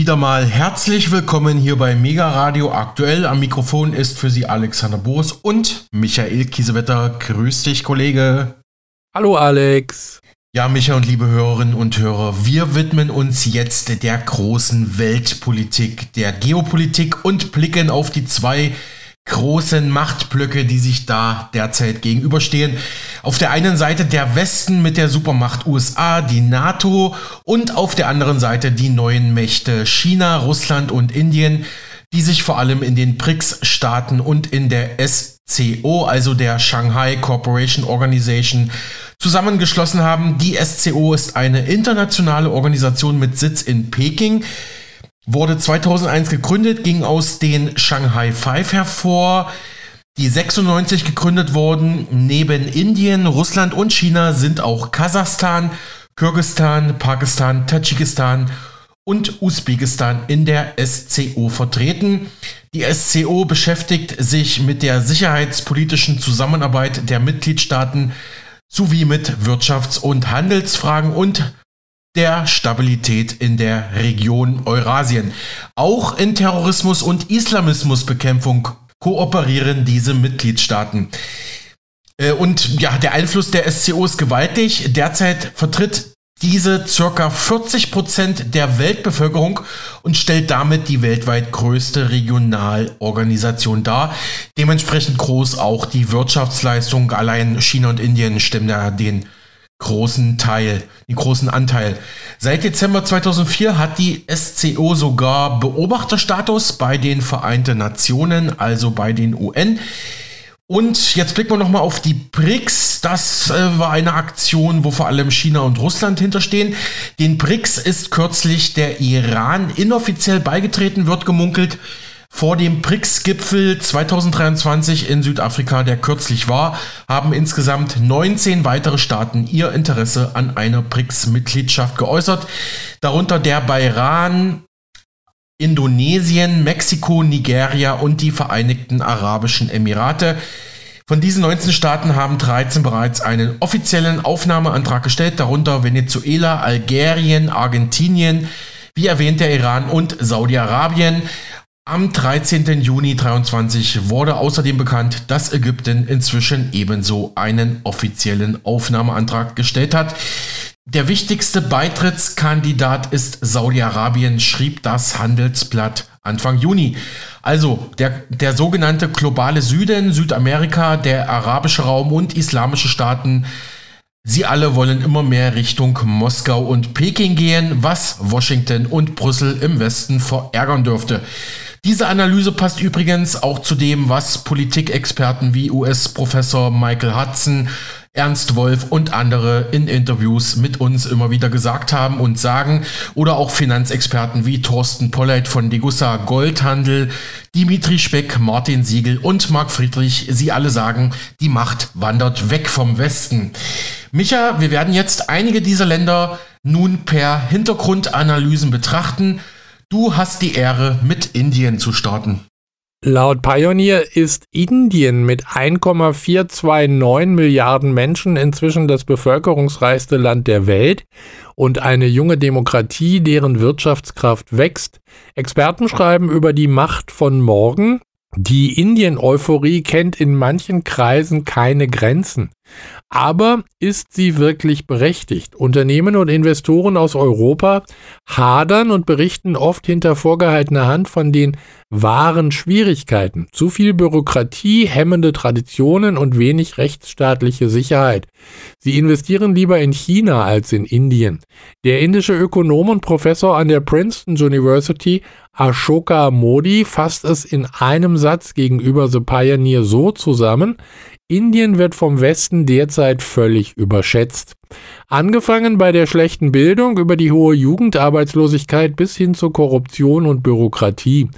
wieder mal herzlich willkommen hier bei Mega Radio aktuell. Am Mikrofon ist für Sie Alexander Boos und Michael Kiesewetter. Grüß dich, Kollege. Hallo, Alex. Ja, Micha und liebe Hörerinnen und Hörer, wir widmen uns jetzt der großen Weltpolitik, der Geopolitik und blicken auf die zwei großen Machtblöcke, die sich da derzeit gegenüberstehen. Auf der einen Seite der Westen mit der Supermacht USA, die NATO und auf der anderen Seite die neuen Mächte China, Russland und Indien, die sich vor allem in den BRICS-Staaten und in der SCO, also der Shanghai Corporation Organization, zusammengeschlossen haben. Die SCO ist eine internationale Organisation mit Sitz in Peking, wurde 2001 gegründet, ging aus den Shanghai Five hervor, die 96 gegründet wurden. Neben Indien, Russland und China sind auch Kasachstan, Kyrgyzstan, Pakistan, Tadschikistan und Usbekistan in der SCO vertreten. Die SCO beschäftigt sich mit der sicherheitspolitischen Zusammenarbeit der Mitgliedstaaten sowie mit Wirtschafts- und Handelsfragen und der Stabilität in der Region Eurasien. Auch in Terrorismus und Islamismusbekämpfung kooperieren diese Mitgliedstaaten. Äh, und ja, der Einfluss der SCO ist gewaltig. Derzeit vertritt diese circa 40 Prozent der Weltbevölkerung und stellt damit die weltweit größte Regionalorganisation dar. Dementsprechend groß auch die Wirtschaftsleistung. Allein China und Indien stimmen da den großen Teil, den großen Anteil. Seit Dezember 2004 hat die SCO sogar Beobachterstatus bei den Vereinten Nationen, also bei den UN. Und jetzt blicken wir nochmal auf die BRICS. Das äh, war eine Aktion, wo vor allem China und Russland hinterstehen. Den BRICS ist kürzlich der Iran inoffiziell beigetreten, wird gemunkelt vor dem BRICS-Gipfel 2023 in Südafrika, der kürzlich war, haben insgesamt 19 weitere Staaten ihr Interesse an einer BRICS-Mitgliedschaft geäußert, darunter der Bahrain, Indonesien, Mexiko, Nigeria und die Vereinigten Arabischen Emirate. Von diesen 19 Staaten haben 13 bereits einen offiziellen Aufnahmeantrag gestellt, darunter Venezuela, Algerien, Argentinien, wie erwähnt der Iran und Saudi-Arabien. Am 13. Juni 2023 wurde außerdem bekannt, dass Ägypten inzwischen ebenso einen offiziellen Aufnahmeantrag gestellt hat. Der wichtigste Beitrittskandidat ist Saudi-Arabien, schrieb das Handelsblatt Anfang Juni. Also der, der sogenannte globale Süden, Südamerika, der arabische Raum und islamische Staaten, sie alle wollen immer mehr Richtung Moskau und Peking gehen, was Washington und Brüssel im Westen verärgern dürfte. Diese Analyse passt übrigens auch zu dem, was Politikexperten wie US-Professor Michael Hudson, Ernst Wolf und andere in Interviews mit uns immer wieder gesagt haben und sagen, oder auch Finanzexperten wie Thorsten Polleit von Degussa Goldhandel, Dimitri Speck, Martin Siegel und Marc Friedrich, sie alle sagen, die Macht wandert weg vom Westen. Micha, wir werden jetzt einige dieser Länder nun per Hintergrundanalysen betrachten. Du hast die Ehre, mit Indien zu starten. Laut Pioneer ist Indien mit 1,429 Milliarden Menschen inzwischen das bevölkerungsreichste Land der Welt und eine junge Demokratie, deren Wirtschaftskraft wächst. Experten schreiben über die Macht von morgen. Die Indien-Euphorie kennt in manchen Kreisen keine Grenzen. Aber ist sie wirklich berechtigt? Unternehmen und Investoren aus Europa hadern und berichten oft hinter vorgehaltener Hand von den wahren Schwierigkeiten. Zu viel Bürokratie, hemmende Traditionen und wenig rechtsstaatliche Sicherheit. Sie investieren lieber in China als in Indien. Der indische Ökonom und Professor an der Princeton University Ashoka Modi fasst es in einem Satz gegenüber The Pioneer so zusammen, Indien wird vom Westen derzeit völlig überschätzt. Angefangen bei der schlechten Bildung über die hohe Jugendarbeitslosigkeit bis hin zur Korruption und Bürokratie.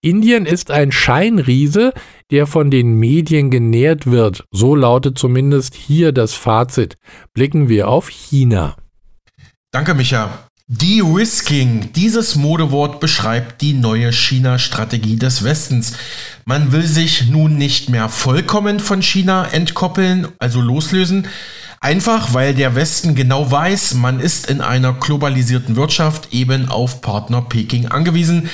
Indien ist ein Scheinriese, der von den Medien genährt wird. So lautet zumindest hier das Fazit. Blicken wir auf China. Danke, Micha. De-Risking, dieses Modewort beschreibt die neue China-Strategie des Westens. Man will sich nun nicht mehr vollkommen von China entkoppeln, also loslösen, Einfach weil der Westen genau weiß, man ist in einer globalisierten Wirtschaft eben auf Partner Peking angewiesen,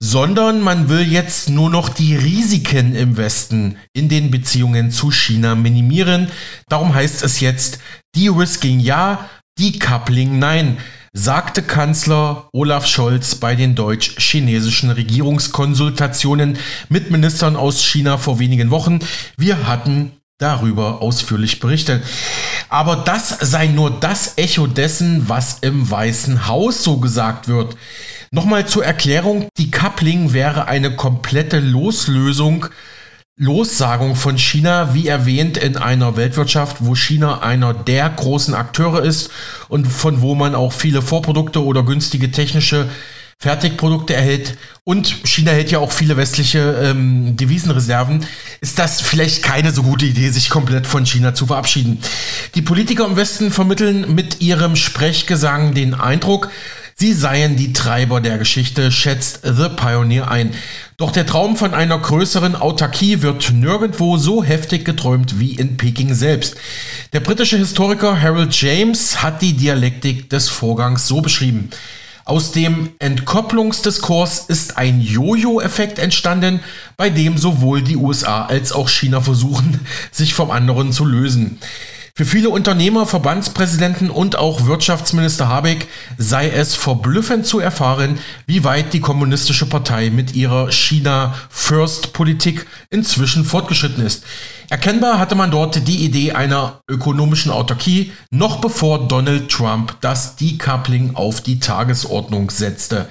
sondern man will jetzt nur noch die Risiken im Westen in den Beziehungen zu China minimieren. Darum heißt es jetzt De-Risking ja, Decoupling nein sagte Kanzler Olaf Scholz bei den deutsch-chinesischen Regierungskonsultationen mit Ministern aus China vor wenigen Wochen. Wir hatten darüber ausführlich berichtet. Aber das sei nur das Echo dessen, was im Weißen Haus so gesagt wird. Nochmal zur Erklärung, die Coupling wäre eine komplette Loslösung Lossagung von China, wie erwähnt, in einer Weltwirtschaft, wo China einer der großen Akteure ist und von wo man auch viele Vorprodukte oder günstige technische Fertigprodukte erhält und China hält ja auch viele westliche ähm, Devisenreserven, ist das vielleicht keine so gute Idee, sich komplett von China zu verabschieden. Die Politiker im Westen vermitteln mit ihrem Sprechgesang den Eindruck, Sie seien die Treiber der Geschichte, schätzt The Pioneer ein. Doch der Traum von einer größeren Autarkie wird nirgendwo so heftig geträumt wie in Peking selbst. Der britische Historiker Harold James hat die Dialektik des Vorgangs so beschrieben. Aus dem Entkopplungsdiskurs ist ein Jojo-Effekt entstanden, bei dem sowohl die USA als auch China versuchen, sich vom anderen zu lösen. Für viele Unternehmer, Verbandspräsidenten und auch Wirtschaftsminister Habeck sei es verblüffend zu erfahren, wie weit die kommunistische Partei mit ihrer China-First-Politik inzwischen fortgeschritten ist. Erkennbar hatte man dort die Idee einer ökonomischen Autarkie, noch bevor Donald Trump das Decoupling auf die Tagesordnung setzte.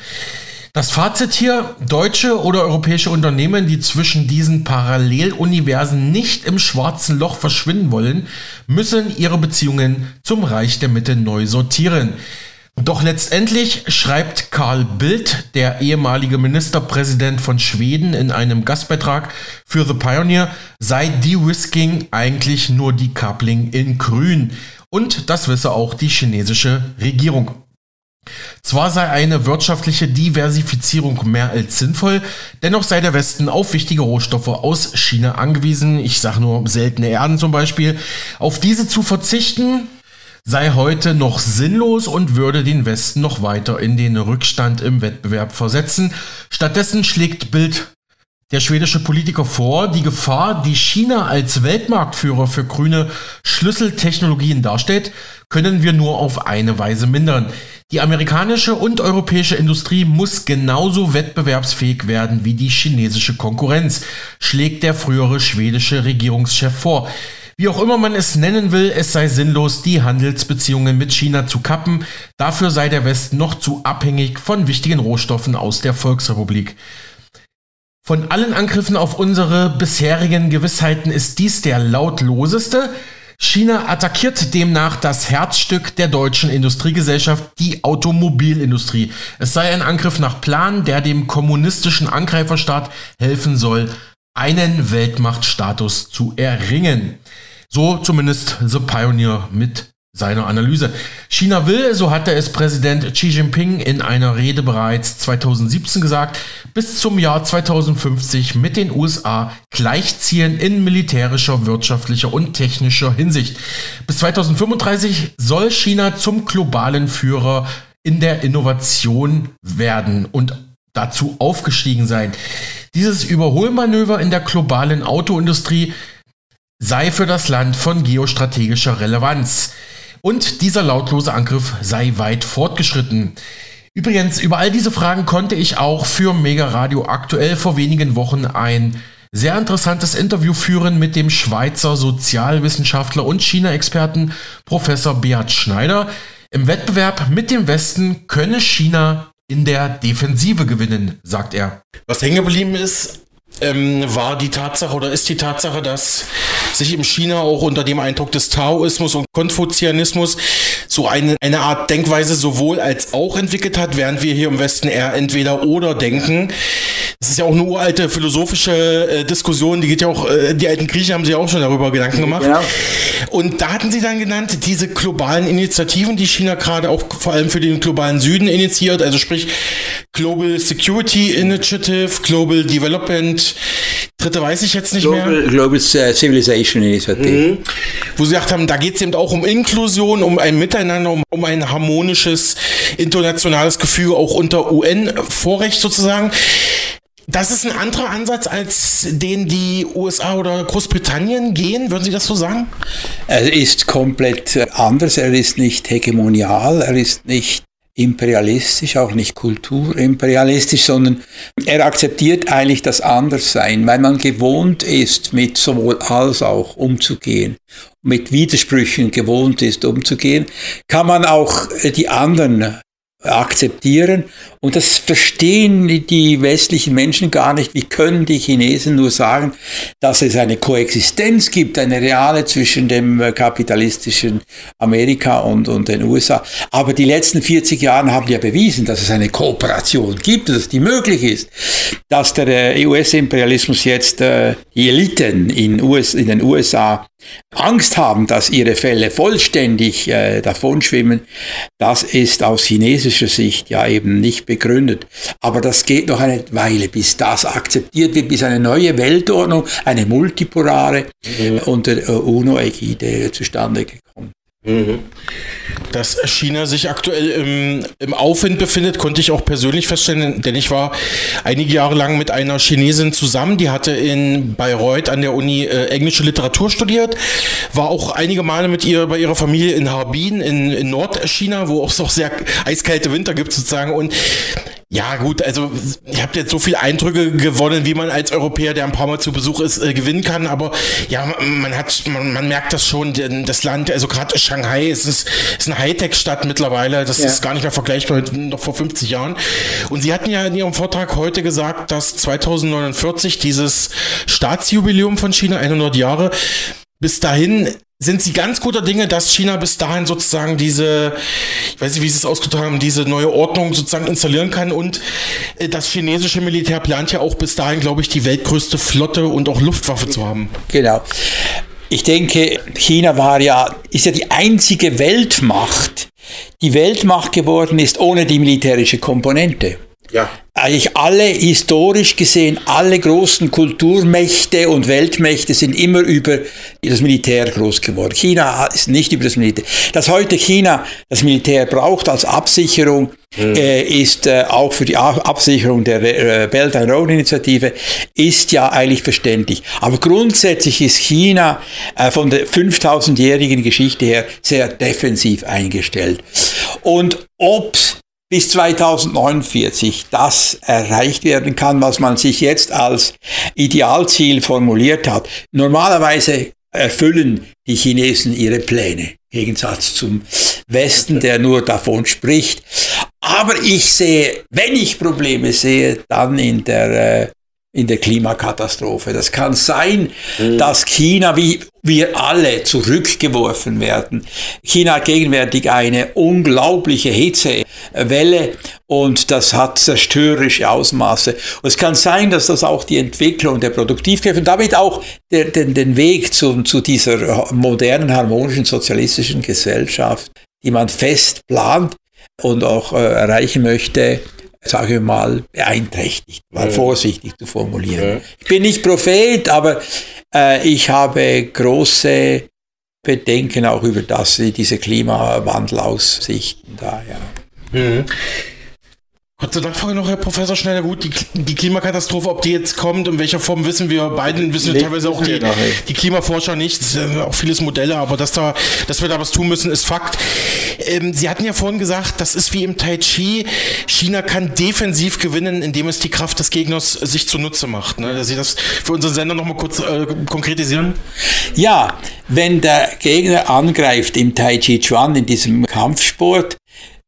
Das Fazit hier, deutsche oder europäische Unternehmen, die zwischen diesen Paralleluniversen nicht im schwarzen Loch verschwinden wollen, müssen ihre Beziehungen zum Reich der Mitte neu sortieren. Doch letztendlich schreibt Karl Bildt, der ehemalige Ministerpräsident von Schweden, in einem Gastbeitrag für The Pioneer, sei De-Risking eigentlich nur Decoupling in Grün. Und das wisse auch die chinesische Regierung. Zwar sei eine wirtschaftliche Diversifizierung mehr als sinnvoll, dennoch sei der Westen auf wichtige Rohstoffe aus China angewiesen, ich sage nur seltene Erden zum Beispiel. Auf diese zu verzichten sei heute noch sinnlos und würde den Westen noch weiter in den Rückstand im Wettbewerb versetzen. Stattdessen schlägt Bild der schwedische Politiker vor, die Gefahr, die China als Weltmarktführer für grüne Schlüsseltechnologien darstellt, können wir nur auf eine Weise mindern. Die amerikanische und europäische Industrie muss genauso wettbewerbsfähig werden wie die chinesische Konkurrenz, schlägt der frühere schwedische Regierungschef vor. Wie auch immer man es nennen will, es sei sinnlos, die Handelsbeziehungen mit China zu kappen. Dafür sei der Westen noch zu abhängig von wichtigen Rohstoffen aus der Volksrepublik. Von allen Angriffen auf unsere bisherigen Gewissheiten ist dies der lautloseste. China attackiert demnach das Herzstück der deutschen Industriegesellschaft, die Automobilindustrie. Es sei ein Angriff nach Plan, der dem kommunistischen Angreiferstaat helfen soll, einen Weltmachtstatus zu erringen. So zumindest The Pioneer mit seiner Analyse. China will, so hatte es Präsident Xi Jinping in einer Rede bereits 2017 gesagt, bis zum Jahr 2050 mit den USA gleichziehen in militärischer, wirtschaftlicher und technischer Hinsicht. Bis 2035 soll China zum globalen Führer in der Innovation werden und dazu aufgestiegen sein. Dieses Überholmanöver in der globalen Autoindustrie sei für das Land von geostrategischer Relevanz. Und dieser lautlose Angriff sei weit fortgeschritten. Übrigens, über all diese Fragen konnte ich auch für Mega Radio aktuell vor wenigen Wochen ein sehr interessantes Interview führen mit dem Schweizer Sozialwissenschaftler und China-Experten Professor Beat Schneider. Im Wettbewerb mit dem Westen könne China in der Defensive gewinnen, sagt er. Was hängen geblieben ist, ähm, war die Tatsache oder ist die Tatsache, dass sich im China auch unter dem Eindruck des Taoismus und Konfuzianismus so eine, eine Art Denkweise sowohl als auch entwickelt hat, während wir hier im Westen eher entweder oder denken. Das ist ja auch eine uralte philosophische äh, Diskussion, die geht ja auch, äh, die alten Griechen haben sich auch schon darüber Gedanken gemacht. Ja. Und da hatten sie dann genannt, diese globalen Initiativen, die China gerade auch vor allem für den globalen Süden initiiert, also sprich Global Security Initiative, Global Development dritte weiß ich jetzt nicht Global, mehr. Global Civilization Initiative. Mhm. Wo sie gesagt haben, da geht es eben auch um Inklusion, um ein Miteinander, um, um ein harmonisches internationales Gefühl auch unter UN-Vorrecht sozusagen. Das ist ein anderer Ansatz, als den die USA oder Großbritannien gehen, würden Sie das so sagen? Er ist komplett äh, anders, er ist nicht hegemonial, er ist nicht imperialistisch, auch nicht kulturimperialistisch, sondern er akzeptiert eigentlich das Anderssein, weil man gewohnt ist, mit sowohl als auch umzugehen, mit Widersprüchen gewohnt ist, umzugehen, kann man auch äh, die anderen akzeptieren. Und das verstehen die westlichen Menschen gar nicht. Wie können die Chinesen nur sagen, dass es eine Koexistenz gibt, eine reale zwischen dem kapitalistischen Amerika und, und den USA. Aber die letzten 40 Jahre haben ja bewiesen, dass es eine Kooperation gibt, dass die möglich ist. Dass der äh, US-Imperialismus jetzt äh, die Eliten in, US, in den USA Angst haben, dass ihre Fälle vollständig äh, davonschwimmen, das ist aus chinesischer Sicht ja eben nicht begründet. Aber das geht noch eine Weile, bis das akzeptiert wird, bis eine neue Weltordnung, eine multipolare mhm. unter äh, UNO-Ägide zustande gekommen. Mhm. Dass China sich aktuell im, im Aufwind befindet, konnte ich auch persönlich feststellen, denn ich war einige Jahre lang mit einer Chinesin zusammen, die hatte in Bayreuth an der Uni äh, englische Literatur studiert, war auch einige Male mit ihr bei ihrer Familie in Harbin in, in Nordchina, wo es auch sehr eiskalte Winter gibt sozusagen und ja, gut, also ich habe jetzt so viele Eindrücke gewonnen, wie man als Europäer, der ein paar Mal zu Besuch ist, äh, gewinnen kann. Aber ja, man hat, man, man merkt das schon, das Land, also gerade Shanghai, es ist, ist eine Hightech-Stadt mittlerweile. Das ja. ist gar nicht mehr vergleichbar mit noch vor 50 Jahren. Und Sie hatten ja in Ihrem Vortrag heute gesagt, dass 2049 dieses Staatsjubiläum von China, 100 Jahre, bis dahin sind Sie ganz guter Dinge, dass China bis dahin sozusagen diese, ich weiß nicht, wie Sie es ausgedrückt haben, diese neue Ordnung sozusagen installieren kann und äh, das chinesische Militär plant ja auch bis dahin, glaube ich, die weltgrößte Flotte und auch Luftwaffe zu haben. Genau. Ich denke, China war ja, ist ja die einzige Weltmacht, die Weltmacht geworden ist ohne die militärische Komponente. Ja. Eigentlich alle, historisch gesehen, alle großen Kulturmächte und Weltmächte sind immer über das Militär groß geworden. China ist nicht über das Militär. Dass heute China das Militär braucht als Absicherung, mhm. äh, ist äh, auch für die Absicherung der äh, Belt and Road Initiative, ist ja eigentlich verständlich. Aber grundsätzlich ist China äh, von der 5000-jährigen Geschichte her sehr defensiv eingestellt. Und ob bis 2049 das erreicht werden kann, was man sich jetzt als Idealziel formuliert hat. Normalerweise erfüllen die Chinesen ihre Pläne, im Gegensatz zum Westen, der nur davon spricht. Aber ich sehe, wenn ich Probleme sehe, dann in der äh, in der Klimakatastrophe. Das kann sein, mhm. dass China, wie wir alle, zurückgeworfen werden. China hat gegenwärtig eine unglaubliche Hitzewelle und das hat zerstörerische Ausmaße. Und es kann sein, dass das auch die Entwicklung der Produktivkräfte und damit auch der, den, den Weg zu, zu dieser modernen, harmonischen, sozialistischen Gesellschaft, die man fest plant und auch äh, erreichen möchte, sage ich mal, beeinträchtigt, mal ja. vorsichtig zu formulieren. Ja. Ich bin nicht Prophet, aber äh, ich habe große Bedenken auch über das, diese Klimawandlaussichten da, ja. Mhm. Kurze Nachfrage noch, Herr Professor Schneider. Gut, die, die, Klimakatastrophe, ob die jetzt kommt, in welcher Form wissen wir beiden, wissen wir teilweise auch die, die Klimaforscher nicht. Auch vieles Modelle, aber dass, da, dass wir da was tun müssen, ist Fakt. Ähm, Sie hatten ja vorhin gesagt, das ist wie im Tai Chi. China kann defensiv gewinnen, indem es die Kraft des Gegners sich zunutze macht. Ne? Dass Sie das für unseren Sender nochmal kurz äh, konkretisieren? Ja, wenn der Gegner angreift im Tai Chi Chuan, in diesem Kampfsport,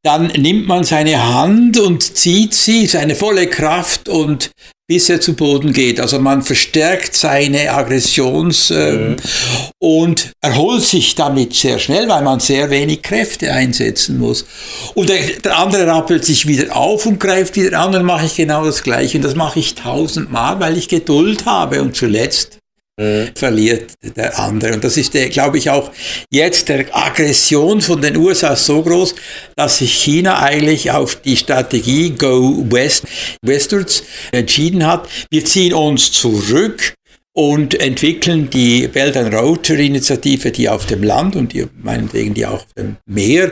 dann nimmt man seine Hand und zieht sie, seine volle Kraft und bis er zu Boden geht. Also man verstärkt seine Aggressions äh, mhm. und erholt sich damit sehr schnell, weil man sehr wenig Kräfte einsetzen muss. Und der, der andere rappelt sich wieder auf und greift wieder an, dann mache ich genau das Gleiche. Und das mache ich tausendmal, weil ich Geduld habe. Und zuletzt mhm. verliert der andere. Und das ist, glaube ich, auch jetzt der Aggression von den USA so groß, dass sich China eigentlich auf die Strategie Go West, Westwards entschieden hat. Wir ziehen uns zurück und entwickeln die Belt and Road Initiative, die auf dem Land und die, meinetwegen die auf dem Meer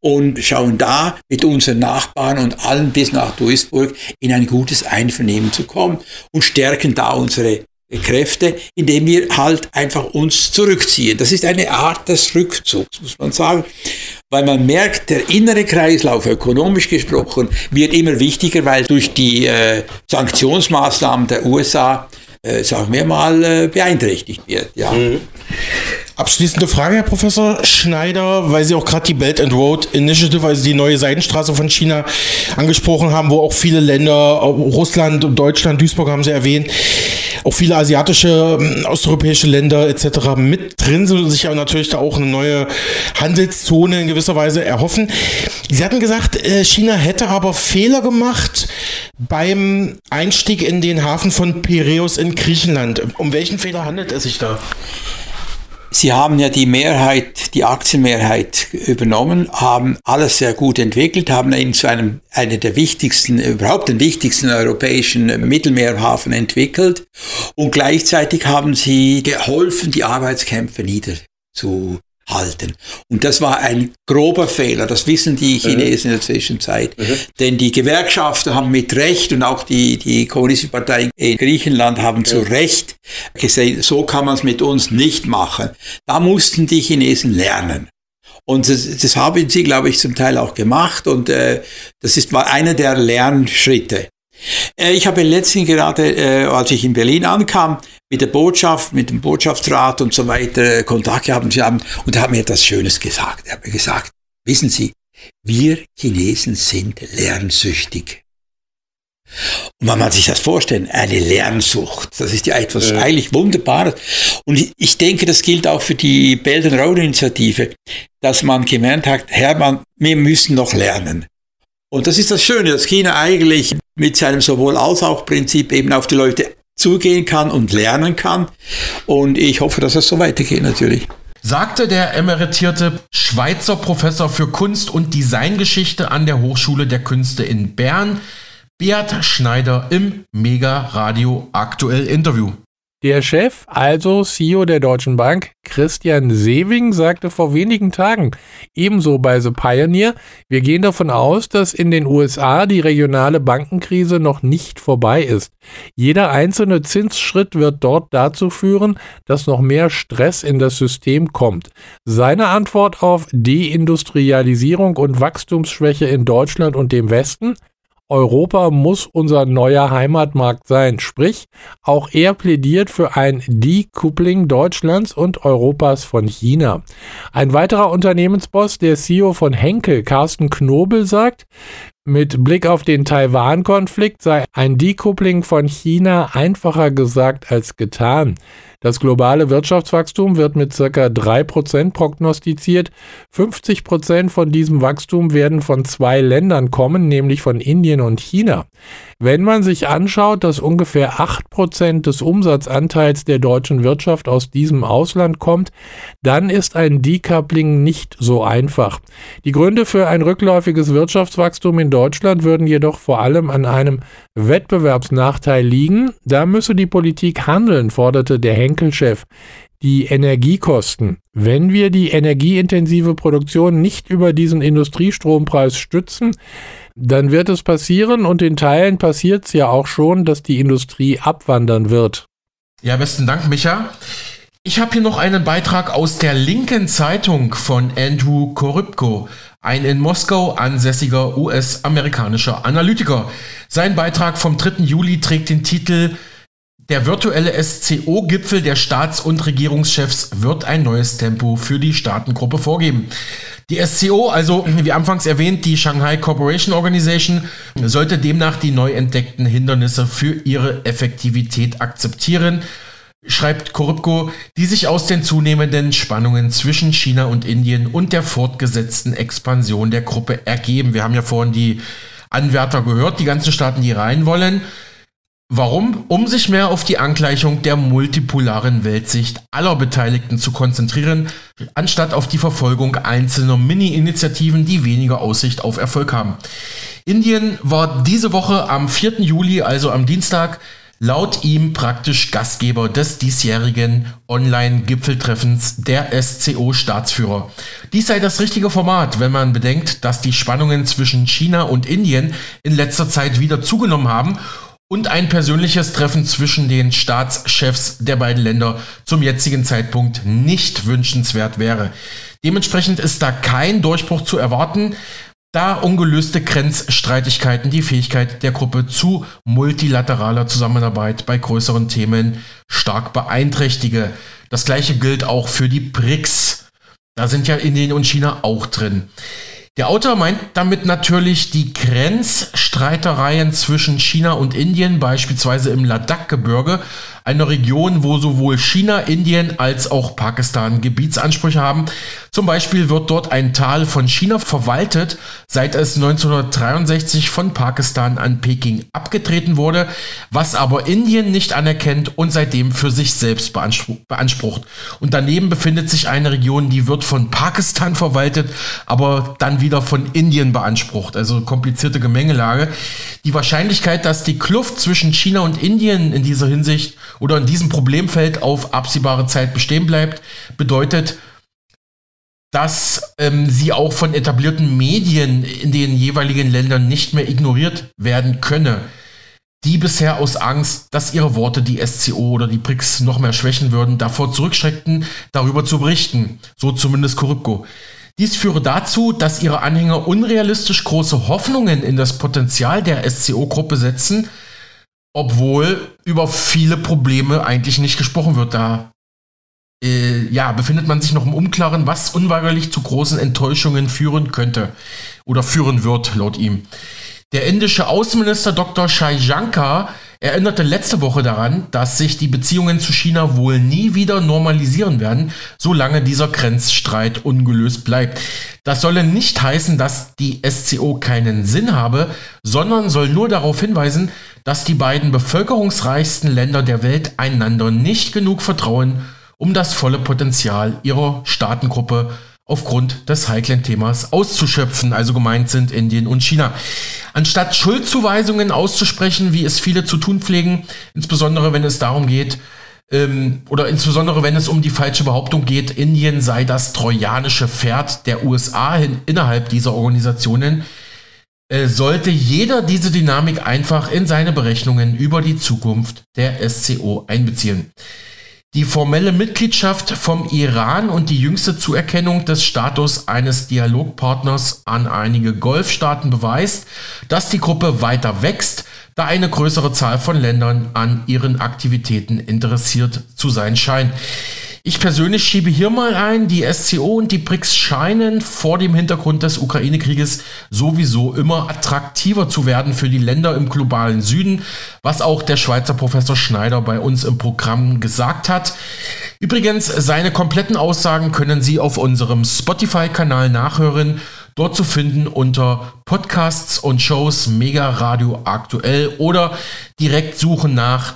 und schauen da mit unseren Nachbarn und allen bis nach Duisburg in ein gutes Einvernehmen zu kommen und stärken da unsere Kräfte, indem wir halt einfach uns zurückziehen. Das ist eine Art des Rückzugs, muss man sagen, weil man merkt, der innere Kreislauf, ökonomisch gesprochen, wird immer wichtiger, weil durch die äh, Sanktionsmaßnahmen der USA äh, sagen wir mal, äh, beeinträchtigt wird. Ja. Mhm. Abschließende Frage, Herr Professor Schneider, weil Sie auch gerade die Belt and Road Initiative, also die neue Seidenstraße von China angesprochen haben, wo auch viele Länder, Russland Deutschland, Duisburg haben Sie erwähnt, auch viele asiatische, ähm, osteuropäische Länder etc. mit drin sind und sich aber natürlich da auch eine neue Handelszone in gewisser Weise erhoffen. Sie hatten gesagt, äh, China hätte aber Fehler gemacht beim Einstieg in den Hafen von Piräus in Griechenland. Um welchen Fehler handelt es sich da? Sie haben ja die Mehrheit, die Aktienmehrheit übernommen, haben alles sehr gut entwickelt, haben ihn zu einem, einer der wichtigsten, überhaupt den wichtigsten europäischen Mittelmeerhafen entwickelt. Und gleichzeitig haben sie geholfen, die Arbeitskämpfe niederzu halten. Und das war ein grober Fehler, das wissen die Chinesen mhm. in der Zwischenzeit. Mhm. Denn die Gewerkschaften haben mit Recht und auch die, die Kommunistische Partei in Griechenland haben mhm. zu Recht gesehen, so kann man es mit uns nicht machen. Da mussten die Chinesen lernen. Und das, das haben sie, glaube ich, zum Teil auch gemacht und äh, das ist war einer der Lernschritte. Äh, ich habe letztens gerade, äh, als ich in Berlin ankam, mit der Botschaft, mit dem Botschaftsrat und so weiter Kontakt gehabt und er hat mir etwas Schönes gesagt. Er hat mir gesagt, wissen Sie, wir Chinesen sind lernsüchtig. Und man sich das vorstellt, eine Lernsucht, das ist ja etwas ja. eigentlich Wunderbares. Und ich denke, das gilt auch für die Belt and Road Initiative, dass man gemerkt hat, Hermann, wir müssen noch lernen. Und das ist das Schöne, dass China eigentlich mit seinem sowohl als auch Prinzip eben auf die Leute zugehen kann und lernen kann. Und ich hoffe, dass es so weitergeht natürlich. Sagte der emeritierte Schweizer Professor für Kunst und Designgeschichte an der Hochschule der Künste in Bern, Beat Schneider im Mega Radio Aktuell Interview. Der Chef, also CEO der Deutschen Bank, Christian Sewing, sagte vor wenigen Tagen, ebenso bei The Pioneer, wir gehen davon aus, dass in den USA die regionale Bankenkrise noch nicht vorbei ist. Jeder einzelne Zinsschritt wird dort dazu führen, dass noch mehr Stress in das System kommt. Seine Antwort auf Deindustrialisierung und Wachstumsschwäche in Deutschland und dem Westen? Europa muss unser neuer Heimatmarkt sein. Sprich, auch er plädiert für ein Decoupling Deutschlands und Europas von China. Ein weiterer Unternehmensboss, der CEO von Henkel, Carsten Knobel, sagt, mit Blick auf den Taiwan-Konflikt sei ein Decoupling von China einfacher gesagt als getan. Das globale Wirtschaftswachstum wird mit ca. 3% prognostiziert. 50% von diesem Wachstum werden von zwei Ländern kommen, nämlich von Indien und China. Wenn man sich anschaut, dass ungefähr 8% des Umsatzanteils der deutschen Wirtschaft aus diesem Ausland kommt, dann ist ein Decoupling nicht so einfach. Die Gründe für ein rückläufiges Wirtschaftswachstum in Deutschland würden jedoch vor allem an einem Wettbewerbsnachteil liegen. Da müsse die Politik handeln, forderte der Henkel-Chef. Die Energiekosten. Wenn wir die energieintensive Produktion nicht über diesen Industriestrompreis stützen, dann wird es passieren und in Teilen passiert es ja auch schon, dass die Industrie abwandern wird. Ja, besten Dank, Micha. Ich habe hier noch einen Beitrag aus der linken Zeitung von Andrew Korybko, ein in Moskau ansässiger US-amerikanischer Analytiker. Sein Beitrag vom 3. Juli trägt den Titel Der virtuelle SCO-Gipfel der Staats- und Regierungschefs wird ein neues Tempo für die Staatengruppe vorgeben. Die SCO, also wie anfangs erwähnt, die Shanghai Corporation Organization, sollte demnach die neu entdeckten Hindernisse für ihre Effektivität akzeptieren schreibt Korupko, die sich aus den zunehmenden Spannungen zwischen China und Indien und der fortgesetzten Expansion der Gruppe ergeben. Wir haben ja vorhin die Anwärter gehört, die ganzen Staaten, die rein wollen. Warum? Um sich mehr auf die Angleichung der multipolaren Weltsicht aller Beteiligten zu konzentrieren, anstatt auf die Verfolgung einzelner Mini-Initiativen, die weniger Aussicht auf Erfolg haben. Indien war diese Woche am 4. Juli, also am Dienstag, laut ihm praktisch Gastgeber des diesjährigen Online-Gipfeltreffens der SCO-Staatsführer. Dies sei das richtige Format, wenn man bedenkt, dass die Spannungen zwischen China und Indien in letzter Zeit wieder zugenommen haben und ein persönliches Treffen zwischen den Staatschefs der beiden Länder zum jetzigen Zeitpunkt nicht wünschenswert wäre. Dementsprechend ist da kein Durchbruch zu erwarten, da ungelöste Grenzstreitigkeiten die Fähigkeit der Gruppe zu multilateraler Zusammenarbeit bei größeren Themen stark beeinträchtige. Das gleiche gilt auch für die BRICS. Da sind ja Indien und China auch drin. Der Autor meint damit natürlich die Grenzstreitereien zwischen China und Indien, beispielsweise im Ladakh-Gebirge, einer Region, wo sowohl China, Indien als auch Pakistan Gebietsansprüche haben. Zum Beispiel wird dort ein Tal von China verwaltet, seit es 1963 von Pakistan an Peking abgetreten wurde, was aber Indien nicht anerkennt und seitdem für sich selbst beansprucht. Und daneben befindet sich eine Region, die wird von Pakistan verwaltet, aber dann wieder von Indien beansprucht. Also komplizierte Gemengelage. Die Wahrscheinlichkeit, dass die Kluft zwischen China und Indien in dieser Hinsicht oder in diesem Problemfeld auf absehbare Zeit bestehen bleibt, bedeutet, dass ähm, sie auch von etablierten Medien in den jeweiligen Ländern nicht mehr ignoriert werden könne, die bisher aus Angst, dass ihre Worte die SCO oder die BRICS noch mehr schwächen würden, davor zurückschreckten, darüber zu berichten, so zumindest Korybko. Dies führe dazu, dass ihre Anhänger unrealistisch große Hoffnungen in das Potenzial der SCO-Gruppe setzen, obwohl über viele Probleme eigentlich nicht gesprochen wird. Da äh, ja, befindet man sich noch im Unklaren, was unweigerlich zu großen Enttäuschungen führen könnte oder führen wird, laut ihm. Der indische Außenminister Dr. Shai Shankar erinnerte letzte Woche daran, dass sich die Beziehungen zu China wohl nie wieder normalisieren werden, solange dieser Grenzstreit ungelöst bleibt. Das solle nicht heißen, dass die SCO keinen Sinn habe, sondern soll nur darauf hinweisen, dass die beiden bevölkerungsreichsten Länder der Welt einander nicht genug vertrauen, um das volle Potenzial ihrer Staatengruppe aufgrund des heiklen Themas auszuschöpfen, also gemeint sind Indien und China. Anstatt Schuldzuweisungen auszusprechen, wie es viele zu tun pflegen, insbesondere wenn es darum geht, ähm, oder insbesondere wenn es um die falsche Behauptung geht, Indien sei das trojanische Pferd der USA hin, innerhalb dieser Organisationen, sollte jeder diese Dynamik einfach in seine Berechnungen über die Zukunft der SCO einbeziehen. Die formelle Mitgliedschaft vom Iran und die jüngste Zuerkennung des Status eines Dialogpartners an einige Golfstaaten beweist, dass die Gruppe weiter wächst, da eine größere Zahl von Ländern an ihren Aktivitäten interessiert zu sein scheint. Ich persönlich schiebe hier mal ein, die SCO und die BRICS scheinen vor dem Hintergrund des Ukraine-Krieges sowieso immer attraktiver zu werden für die Länder im globalen Süden, was auch der Schweizer Professor Schneider bei uns im Programm gesagt hat. Übrigens, seine kompletten Aussagen können Sie auf unserem Spotify-Kanal nachhören. Dort zu finden unter Podcasts und Shows Mega Radio aktuell oder direkt suchen nach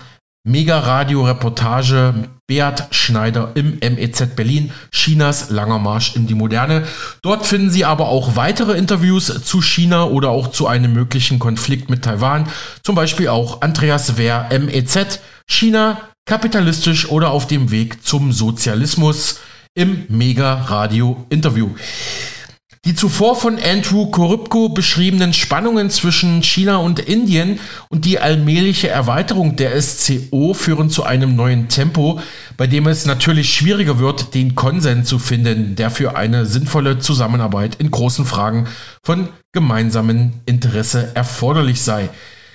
Mega Radio Reportage Beat Schneider im MEZ Berlin, Chinas langer Marsch in die Moderne. Dort finden Sie aber auch weitere Interviews zu China oder auch zu einem möglichen Konflikt mit Taiwan. Zum Beispiel auch Andreas Wehr, MEZ, China, kapitalistisch oder auf dem Weg zum Sozialismus im Mega Radio Interview. Die zuvor von Andrew Korybko beschriebenen Spannungen zwischen China und Indien und die allmähliche Erweiterung der SCO führen zu einem neuen Tempo, bei dem es natürlich schwieriger wird, den Konsens zu finden, der für eine sinnvolle Zusammenarbeit in großen Fragen von gemeinsamem Interesse erforderlich sei.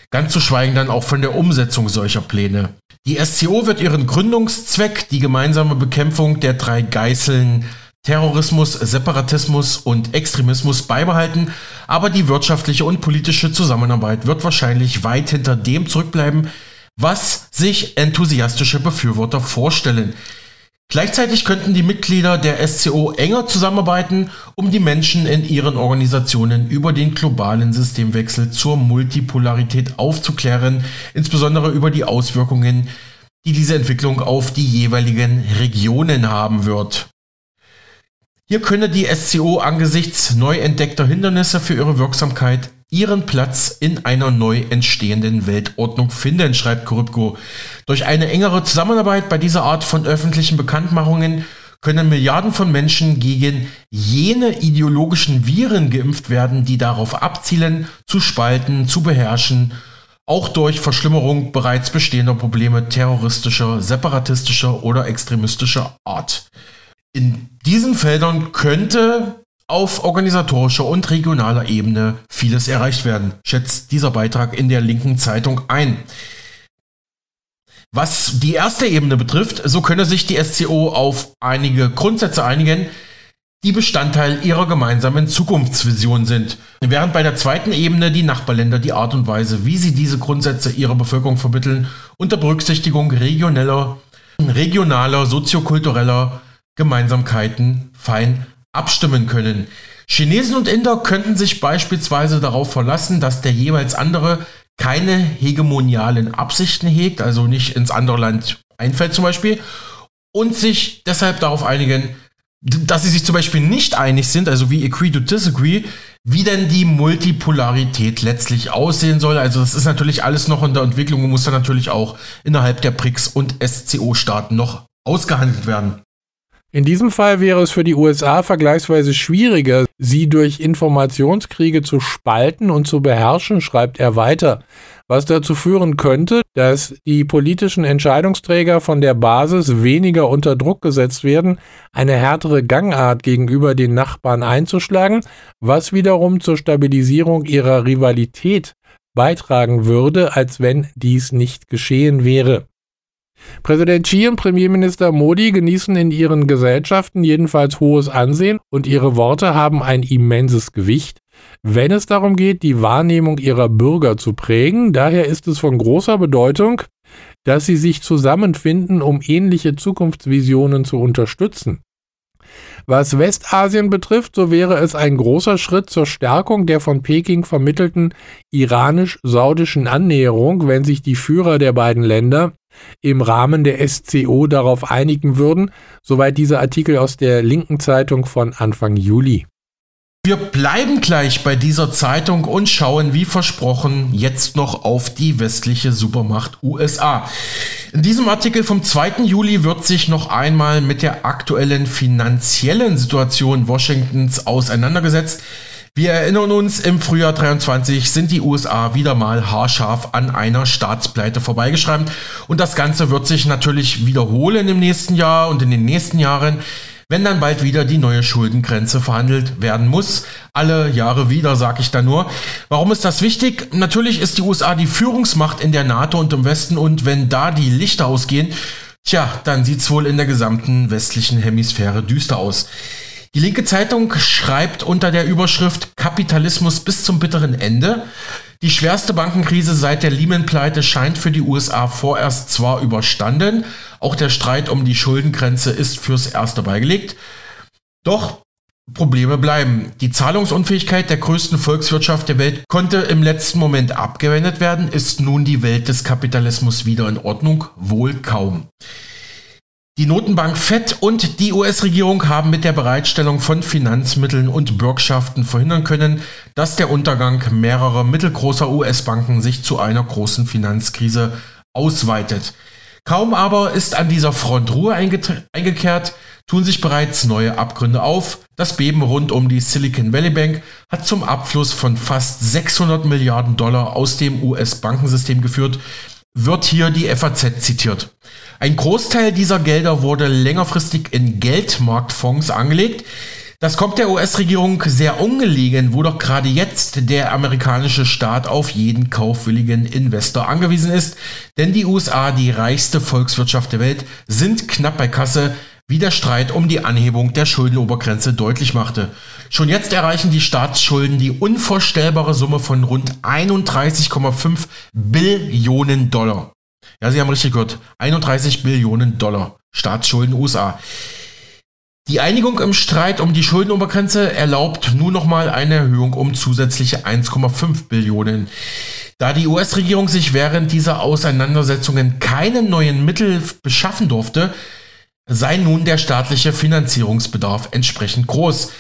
Ganz zu schweigen dann auch von der Umsetzung solcher Pläne. Die SCO wird ihren Gründungszweck, die gemeinsame Bekämpfung der drei Geißeln Terrorismus, Separatismus und Extremismus beibehalten, aber die wirtschaftliche und politische Zusammenarbeit wird wahrscheinlich weit hinter dem zurückbleiben, was sich enthusiastische Befürworter vorstellen. Gleichzeitig könnten die Mitglieder der SCO enger zusammenarbeiten, um die Menschen in ihren Organisationen über den globalen Systemwechsel zur Multipolarität aufzuklären, insbesondere über die Auswirkungen, die diese Entwicklung auf die jeweiligen Regionen haben wird. Hier könne die SCO angesichts neu entdeckter Hindernisse für ihre Wirksamkeit ihren Platz in einer neu entstehenden Weltordnung finden, schreibt Korybko. Durch eine engere Zusammenarbeit bei dieser Art von öffentlichen Bekanntmachungen können Milliarden von Menschen gegen jene ideologischen Viren geimpft werden, die darauf abzielen, zu spalten, zu beherrschen, auch durch Verschlimmerung bereits bestehender Probleme terroristischer, separatistischer oder extremistischer Art. In diesen Feldern könnte auf organisatorischer und regionaler Ebene vieles erreicht werden, schätzt dieser Beitrag in der linken Zeitung ein. Was die erste Ebene betrifft, so könne sich die SCO auf einige Grundsätze einigen, die Bestandteil ihrer gemeinsamen Zukunftsvision sind. Während bei der zweiten Ebene die Nachbarländer die Art und Weise, wie sie diese Grundsätze ihrer Bevölkerung vermitteln, unter Berücksichtigung regionaler, regionaler, soziokultureller Gemeinsamkeiten fein abstimmen können. Chinesen und Inder könnten sich beispielsweise darauf verlassen, dass der jeweils andere keine hegemonialen Absichten hegt, also nicht ins andere Land einfällt zum Beispiel, und sich deshalb darauf einigen, dass sie sich zum Beispiel nicht einig sind, also wie agree to disagree, wie denn die Multipolarität letztlich aussehen soll. Also das ist natürlich alles noch in der Entwicklung und muss dann natürlich auch innerhalb der BRICS und SCO-Staaten noch ausgehandelt werden. In diesem Fall wäre es für die USA vergleichsweise schwieriger, sie durch Informationskriege zu spalten und zu beherrschen, schreibt er weiter, was dazu führen könnte, dass die politischen Entscheidungsträger von der Basis weniger unter Druck gesetzt werden, eine härtere Gangart gegenüber den Nachbarn einzuschlagen, was wiederum zur Stabilisierung ihrer Rivalität beitragen würde, als wenn dies nicht geschehen wäre. Präsident Xi und Premierminister Modi genießen in ihren Gesellschaften jedenfalls hohes Ansehen und ihre Worte haben ein immenses Gewicht, wenn es darum geht, die Wahrnehmung ihrer Bürger zu prägen. Daher ist es von großer Bedeutung, dass sie sich zusammenfinden, um ähnliche Zukunftsvisionen zu unterstützen. Was Westasien betrifft, so wäre es ein großer Schritt zur Stärkung der von Peking vermittelten iranisch-saudischen Annäherung, wenn sich die Führer der beiden Länder im Rahmen der SCO darauf einigen würden, soweit dieser Artikel aus der linken Zeitung von Anfang Juli. Wir bleiben gleich bei dieser Zeitung und schauen wie versprochen jetzt noch auf die westliche Supermacht USA. In diesem Artikel vom 2. Juli wird sich noch einmal mit der aktuellen finanziellen Situation Washingtons auseinandergesetzt. Wir erinnern uns, im Frühjahr 23 sind die USA wieder mal haarscharf an einer Staatspleite vorbeigeschrammt und das Ganze wird sich natürlich wiederholen im nächsten Jahr und in den nächsten Jahren, wenn dann bald wieder die neue Schuldengrenze verhandelt werden muss. Alle Jahre wieder, sag ich da nur. Warum ist das wichtig? Natürlich ist die USA die Führungsmacht in der NATO und im Westen und wenn da die Lichter ausgehen, tja, dann sieht's wohl in der gesamten westlichen Hemisphäre düster aus. Die linke Zeitung schreibt unter der Überschrift Kapitalismus bis zum bitteren Ende. Die schwerste Bankenkrise seit der Lehman-Pleite scheint für die USA vorerst zwar überstanden, auch der Streit um die Schuldengrenze ist fürs Erste beigelegt, doch Probleme bleiben. Die Zahlungsunfähigkeit der größten Volkswirtschaft der Welt konnte im letzten Moment abgewendet werden. Ist nun die Welt des Kapitalismus wieder in Ordnung? Wohl kaum. Die Notenbank Fed und die US-Regierung haben mit der Bereitstellung von Finanzmitteln und Bürgschaften verhindern können, dass der Untergang mehrerer mittelgroßer US-Banken sich zu einer großen Finanzkrise ausweitet. Kaum aber ist an dieser Front Ruhe eingekehrt, tun sich bereits neue Abgründe auf. Das Beben rund um die Silicon Valley Bank hat zum Abfluss von fast 600 Milliarden Dollar aus dem US-Bankensystem geführt, wird hier die FAZ zitiert. Ein Großteil dieser Gelder wurde längerfristig in Geldmarktfonds angelegt. Das kommt der US-Regierung sehr ungelegen, wo doch gerade jetzt der amerikanische Staat auf jeden kaufwilligen Investor angewiesen ist. Denn die USA, die reichste Volkswirtschaft der Welt, sind knapp bei Kasse, wie der Streit um die Anhebung der Schuldenobergrenze deutlich machte. Schon jetzt erreichen die Staatsschulden die unvorstellbare Summe von rund 31,5 Billionen Dollar. Ja, Sie haben richtig gehört. 31 Billionen Dollar Staatsschulden USA. Die Einigung im Streit um die Schuldenobergrenze erlaubt nun nochmal eine Erhöhung um zusätzliche 1,5 Billionen. Da die US-Regierung sich während dieser Auseinandersetzungen keine neuen Mittel beschaffen durfte, sei nun der staatliche Finanzierungsbedarf entsprechend groß.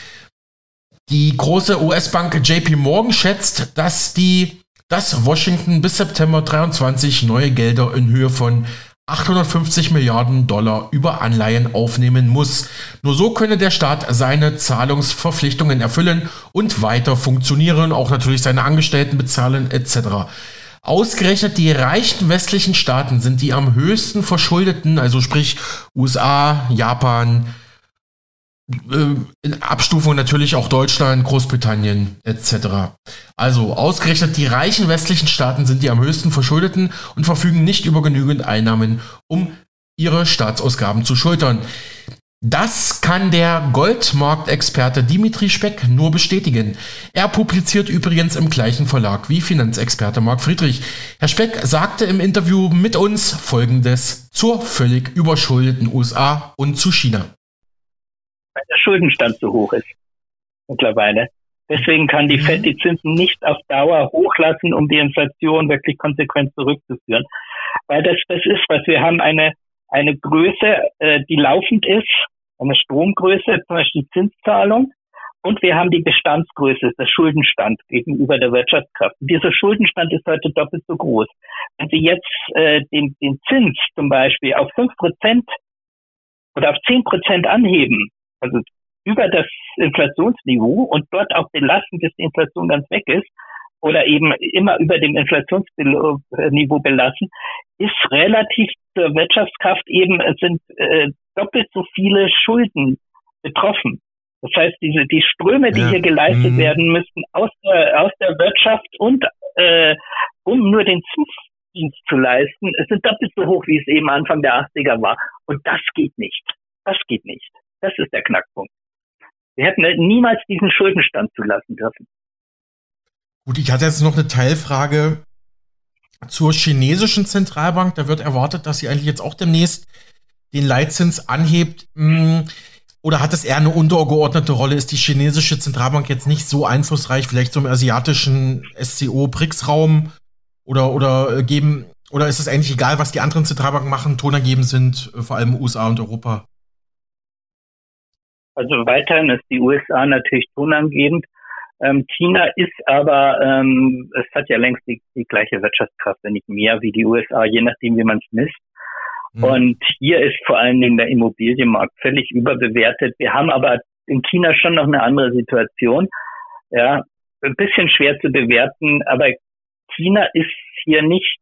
Die große US-Bank JP Morgan schätzt, dass die dass Washington bis September 23 neue Gelder in Höhe von 850 Milliarden Dollar über Anleihen aufnehmen muss. Nur so könne der Staat seine Zahlungsverpflichtungen erfüllen und weiter funktionieren, auch natürlich seine Angestellten bezahlen etc. Ausgerechnet die reichen westlichen Staaten sind die am höchsten verschuldeten, also sprich USA, Japan, in Abstufung natürlich auch Deutschland, Großbritannien etc. Also ausgerechnet die reichen westlichen Staaten sind die am höchsten verschuldeten und verfügen nicht über genügend Einnahmen, um ihre Staatsausgaben zu schultern. Das kann der Goldmarktexperte Dimitri Speck nur bestätigen. Er publiziert übrigens im gleichen Verlag wie Finanzexperte Marc Friedrich. Herr Speck sagte im Interview mit uns Folgendes zur völlig überschuldeten USA und zu China weil der Schuldenstand zu hoch ist mittlerweile. Deswegen kann die mhm. Fed die Zinsen nicht auf Dauer hochlassen, um die Inflation wirklich konsequent zurückzuführen. Weil das, das ist, was wir haben, eine, eine Größe, äh, die laufend ist, eine Stromgröße, zum Beispiel die Zinszahlung. Und wir haben die Bestandsgröße, der Schuldenstand gegenüber der Wirtschaftskraft. Und dieser Schuldenstand ist heute doppelt so groß. Wenn Sie jetzt äh, den, den Zins zum Beispiel auf fünf Prozent oder auf zehn Prozent anheben, also über das Inflationsniveau und dort auch belassen, bis die Inflation ganz weg ist, oder eben immer über dem Inflationsniveau belassen, ist relativ zur Wirtschaftskraft eben, es sind äh, doppelt so viele Schulden betroffen. Das heißt, diese, die Ströme, die ja. hier geleistet mhm. werden müssten aus der, aus der Wirtschaft und äh, um nur den Zinsdienst zu leisten, es sind doppelt so hoch, wie es eben Anfang der 80er war. Und das geht nicht. Das geht nicht. Das ist der Knackpunkt. Wir hätten niemals diesen Schuldenstand zulassen dürfen. Gut, ich hatte jetzt noch eine Teilfrage zur chinesischen Zentralbank. Da wird erwartet, dass sie eigentlich jetzt auch demnächst den Leitzins anhebt. Hm, oder hat es eher eine untergeordnete Rolle? Ist die chinesische Zentralbank jetzt nicht so einflussreich, vielleicht so im asiatischen SCO-BRICS-Raum? Oder, oder geben, oder ist es eigentlich egal, was die anderen Zentralbanken machen? Tonergeben sind äh, vor allem USA und Europa. Also weiterhin ist die USA natürlich tonangebend. Ähm, China ist aber, ähm, es hat ja längst die, die, gleiche Wirtschaftskraft, wenn nicht mehr, wie die USA, je nachdem, wie man es misst. Mhm. Und hier ist vor allen Dingen der Immobilienmarkt völlig überbewertet. Wir haben aber in China schon noch eine andere Situation. Ja, ein bisschen schwer zu bewerten, aber China ist hier nicht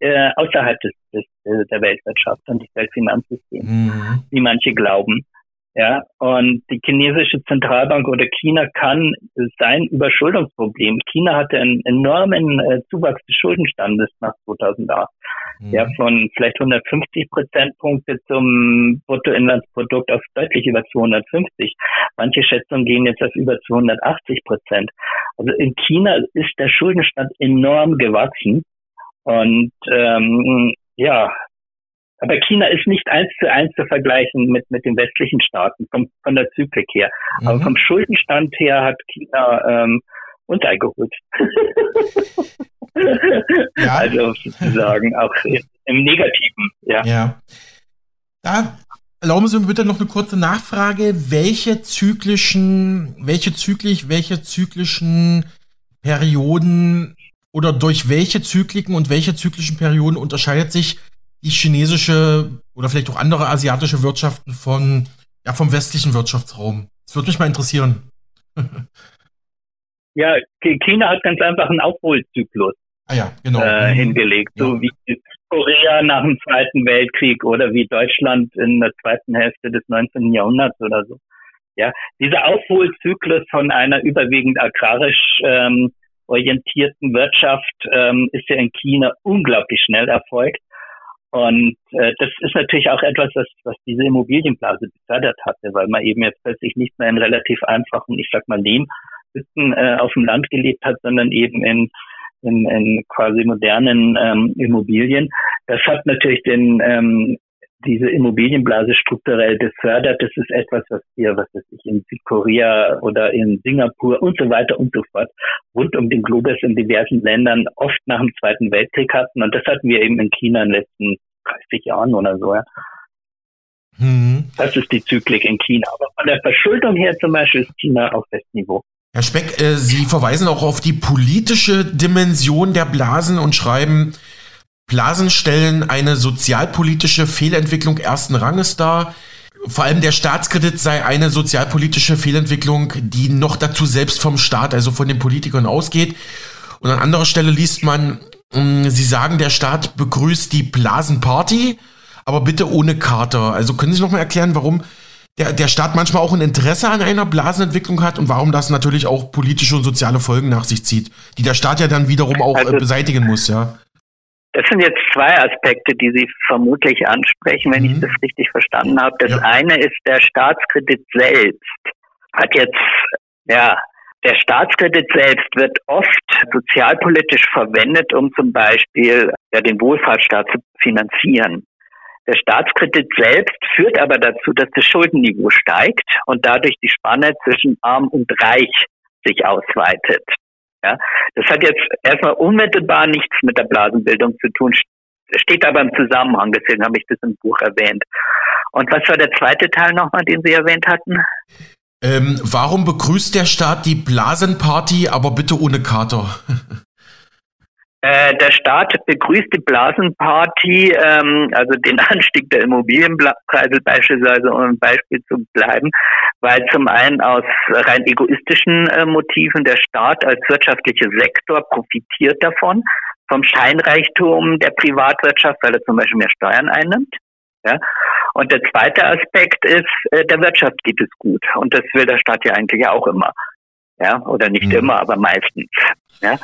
äh, außerhalb des, des, der Weltwirtschaft und des Weltfinanzsystems, mhm. wie manche glauben. Ja, und die chinesische Zentralbank oder China kann sein Überschuldungsproblem. China hatte einen enormen äh, Zuwachs des Schuldenstandes nach 2008. Mhm. Ja, von vielleicht 150 Prozentpunkte zum Bruttoinlandsprodukt auf deutlich über 250. Manche Schätzungen gehen jetzt auf über 280 Prozent. Also in China ist der Schuldenstand enorm gewachsen. Und ähm, ja, aber China ist nicht eins zu eins zu vergleichen mit, mit den westlichen Staaten, vom, von der Zyklik her. Mhm. Aber vom Schuldenstand her hat China ähm, uns eingeholt. ja. Also sozusagen auch im Negativen, ja. Ja. Da erlauben Sie mir bitte noch eine kurze Nachfrage. Welche zyklischen, welche zyklisch, welche zyklischen Perioden oder durch welche Zykliken und welche zyklischen Perioden unterscheidet sich die chinesische oder vielleicht auch andere asiatische Wirtschaften von, ja, vom westlichen Wirtschaftsraum? Das würde mich mal interessieren. ja, China hat ganz einfach einen Aufholzyklus ah ja, genau. äh, mhm. hingelegt, ja. so wie Korea nach dem Zweiten Weltkrieg oder wie Deutschland in der zweiten Hälfte des 19. Jahrhunderts oder so. Ja, dieser Aufholzyklus von einer überwiegend agrarisch ähm, orientierten Wirtschaft ähm, ist ja in China unglaublich schnell erfolgt. Und äh, das ist natürlich auch etwas, was, was diese Immobilienblase befördert hatte, weil man eben jetzt plötzlich nicht mehr in relativ einfachen, ich sag mal, Lehmhütten äh, auf dem Land gelebt hat, sondern eben in, in, in quasi modernen ähm, Immobilien. Das hat natürlich den ähm, diese Immobilienblase strukturell befördert. Das ist etwas, was wir, was weiß ich, in Südkorea oder in Singapur und so weiter und so fort rund um den Globus in diversen Ländern oft nach dem Zweiten Weltkrieg hatten. Und das hatten wir eben in China in den letzten 30 Jahren oder so. Ja. Mhm. Das ist die Zyklik in China. Aber von der Verschuldung her zum Beispiel ist China auf Westniveau. Herr Speck, äh, Sie verweisen auch auf die politische Dimension der Blasen und schreiben, Blasen stellen eine sozialpolitische Fehlentwicklung ersten Ranges dar. Vor allem der Staatskredit sei eine sozialpolitische Fehlentwicklung, die noch dazu selbst vom Staat, also von den Politikern ausgeht. Und an anderer Stelle liest man, mm, Sie sagen, der Staat begrüßt die Blasenparty, aber bitte ohne Kater. Also können Sie noch mal erklären, warum der, der Staat manchmal auch ein Interesse an einer Blasenentwicklung hat und warum das natürlich auch politische und soziale Folgen nach sich zieht, die der Staat ja dann wiederum auch also, beseitigen muss, ja? Das sind jetzt zwei Aspekte, die Sie vermutlich ansprechen, wenn mhm. ich das richtig verstanden habe. Das ja. eine ist der Staatskredit selbst. Hat jetzt, ja, der Staatskredit selbst wird oft sozialpolitisch verwendet, um zum Beispiel ja, den Wohlfahrtsstaat zu finanzieren. Der Staatskredit selbst führt aber dazu, dass das Schuldenniveau steigt und dadurch die Spanne zwischen arm und reich sich ausweitet. Ja, das hat jetzt erstmal unmittelbar nichts mit der Blasenbildung zu tun, steht aber im Zusammenhang, deswegen habe ich das im Buch erwähnt. Und was war der zweite Teil nochmal, den Sie erwähnt hatten? Ähm, warum begrüßt der Staat die Blasenparty, aber bitte ohne Kater? Äh, der Staat begrüßt die Blasenparty, ähm, also den Anstieg der Immobilienpreise beispielsweise, um ein Beispiel zu bleiben, weil zum einen aus rein egoistischen äh, Motiven der Staat als wirtschaftlicher Sektor profitiert davon, vom Scheinreichtum der Privatwirtschaft, weil er zum Beispiel mehr Steuern einnimmt. Ja? Und der zweite Aspekt ist, äh, der Wirtschaft geht es gut. Und das will der Staat ja eigentlich auch immer. Ja, oder nicht mhm. immer, aber meistens. Ja,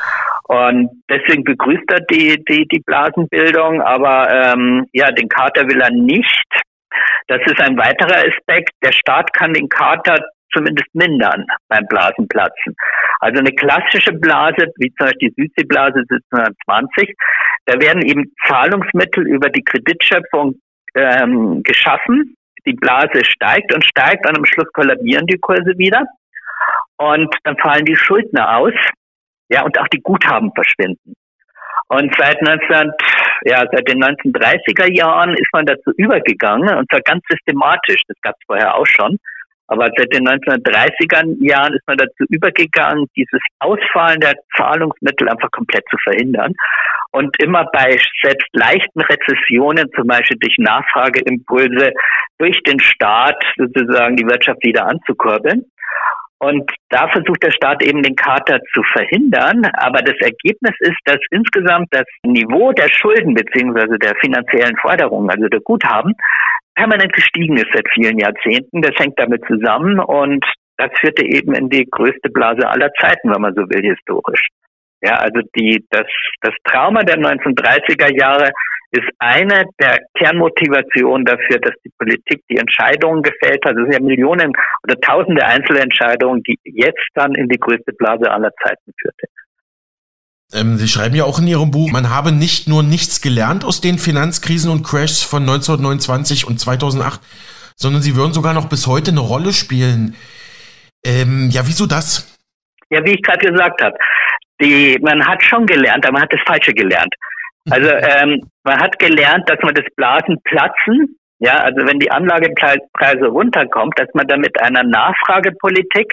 und deswegen begrüßt er die, die, die Blasenbildung, aber ähm, ja, den Kater will er nicht. Das ist ein weiterer Aspekt. Der Staat kann den Kater zumindest mindern beim Blasenplatzen. Also eine klassische Blase, wie zum Beispiel die Südseeblase 1720, da werden eben Zahlungsmittel über die Kreditschöpfung ähm, geschaffen. Die Blase steigt und steigt und am Schluss kollabieren die Kurse wieder. Und dann fallen die Schuldner aus. Ja, und auch die Guthaben verschwinden. Und seit 19, ja, seit den 1930er Jahren ist man dazu übergegangen, und zwar ganz systematisch, das gab es vorher auch schon, aber seit den 1930er Jahren ist man dazu übergegangen, dieses Ausfallen der Zahlungsmittel einfach komplett zu verhindern. Und immer bei selbst leichten Rezessionen, zum Beispiel durch Nachfrageimpulse, durch den Staat sozusagen die Wirtschaft wieder anzukurbeln. Und da versucht der Staat eben den Kater zu verhindern. Aber das Ergebnis ist, dass insgesamt das Niveau der Schulden beziehungsweise der finanziellen Forderungen, also der Guthaben, permanent gestiegen ist seit vielen Jahrzehnten. Das hängt damit zusammen und das führte eben in die größte Blase aller Zeiten, wenn man so will, historisch. Ja, also die, das, das Trauma der 1930er Jahre ist eine der Kernmotivationen dafür, dass die Politik die Entscheidungen gefällt hat. Es sind ja Millionen oder tausende Einzelentscheidungen, die jetzt dann in die größte Blase aller Zeiten führte. Ähm, Sie schreiben ja auch in Ihrem Buch, man habe nicht nur nichts gelernt aus den Finanzkrisen und Crashs von 1929 und 2008, sondern sie würden sogar noch bis heute eine Rolle spielen. Ähm, ja, wieso das? Ja, wie ich gerade gesagt habe, die, man hat schon gelernt, aber man hat das Falsche gelernt. Also ähm, man hat gelernt, dass man das Blasenplatzen, ja, also wenn die Anlagepreise runterkommt, dass man da mit einer Nachfragepolitik,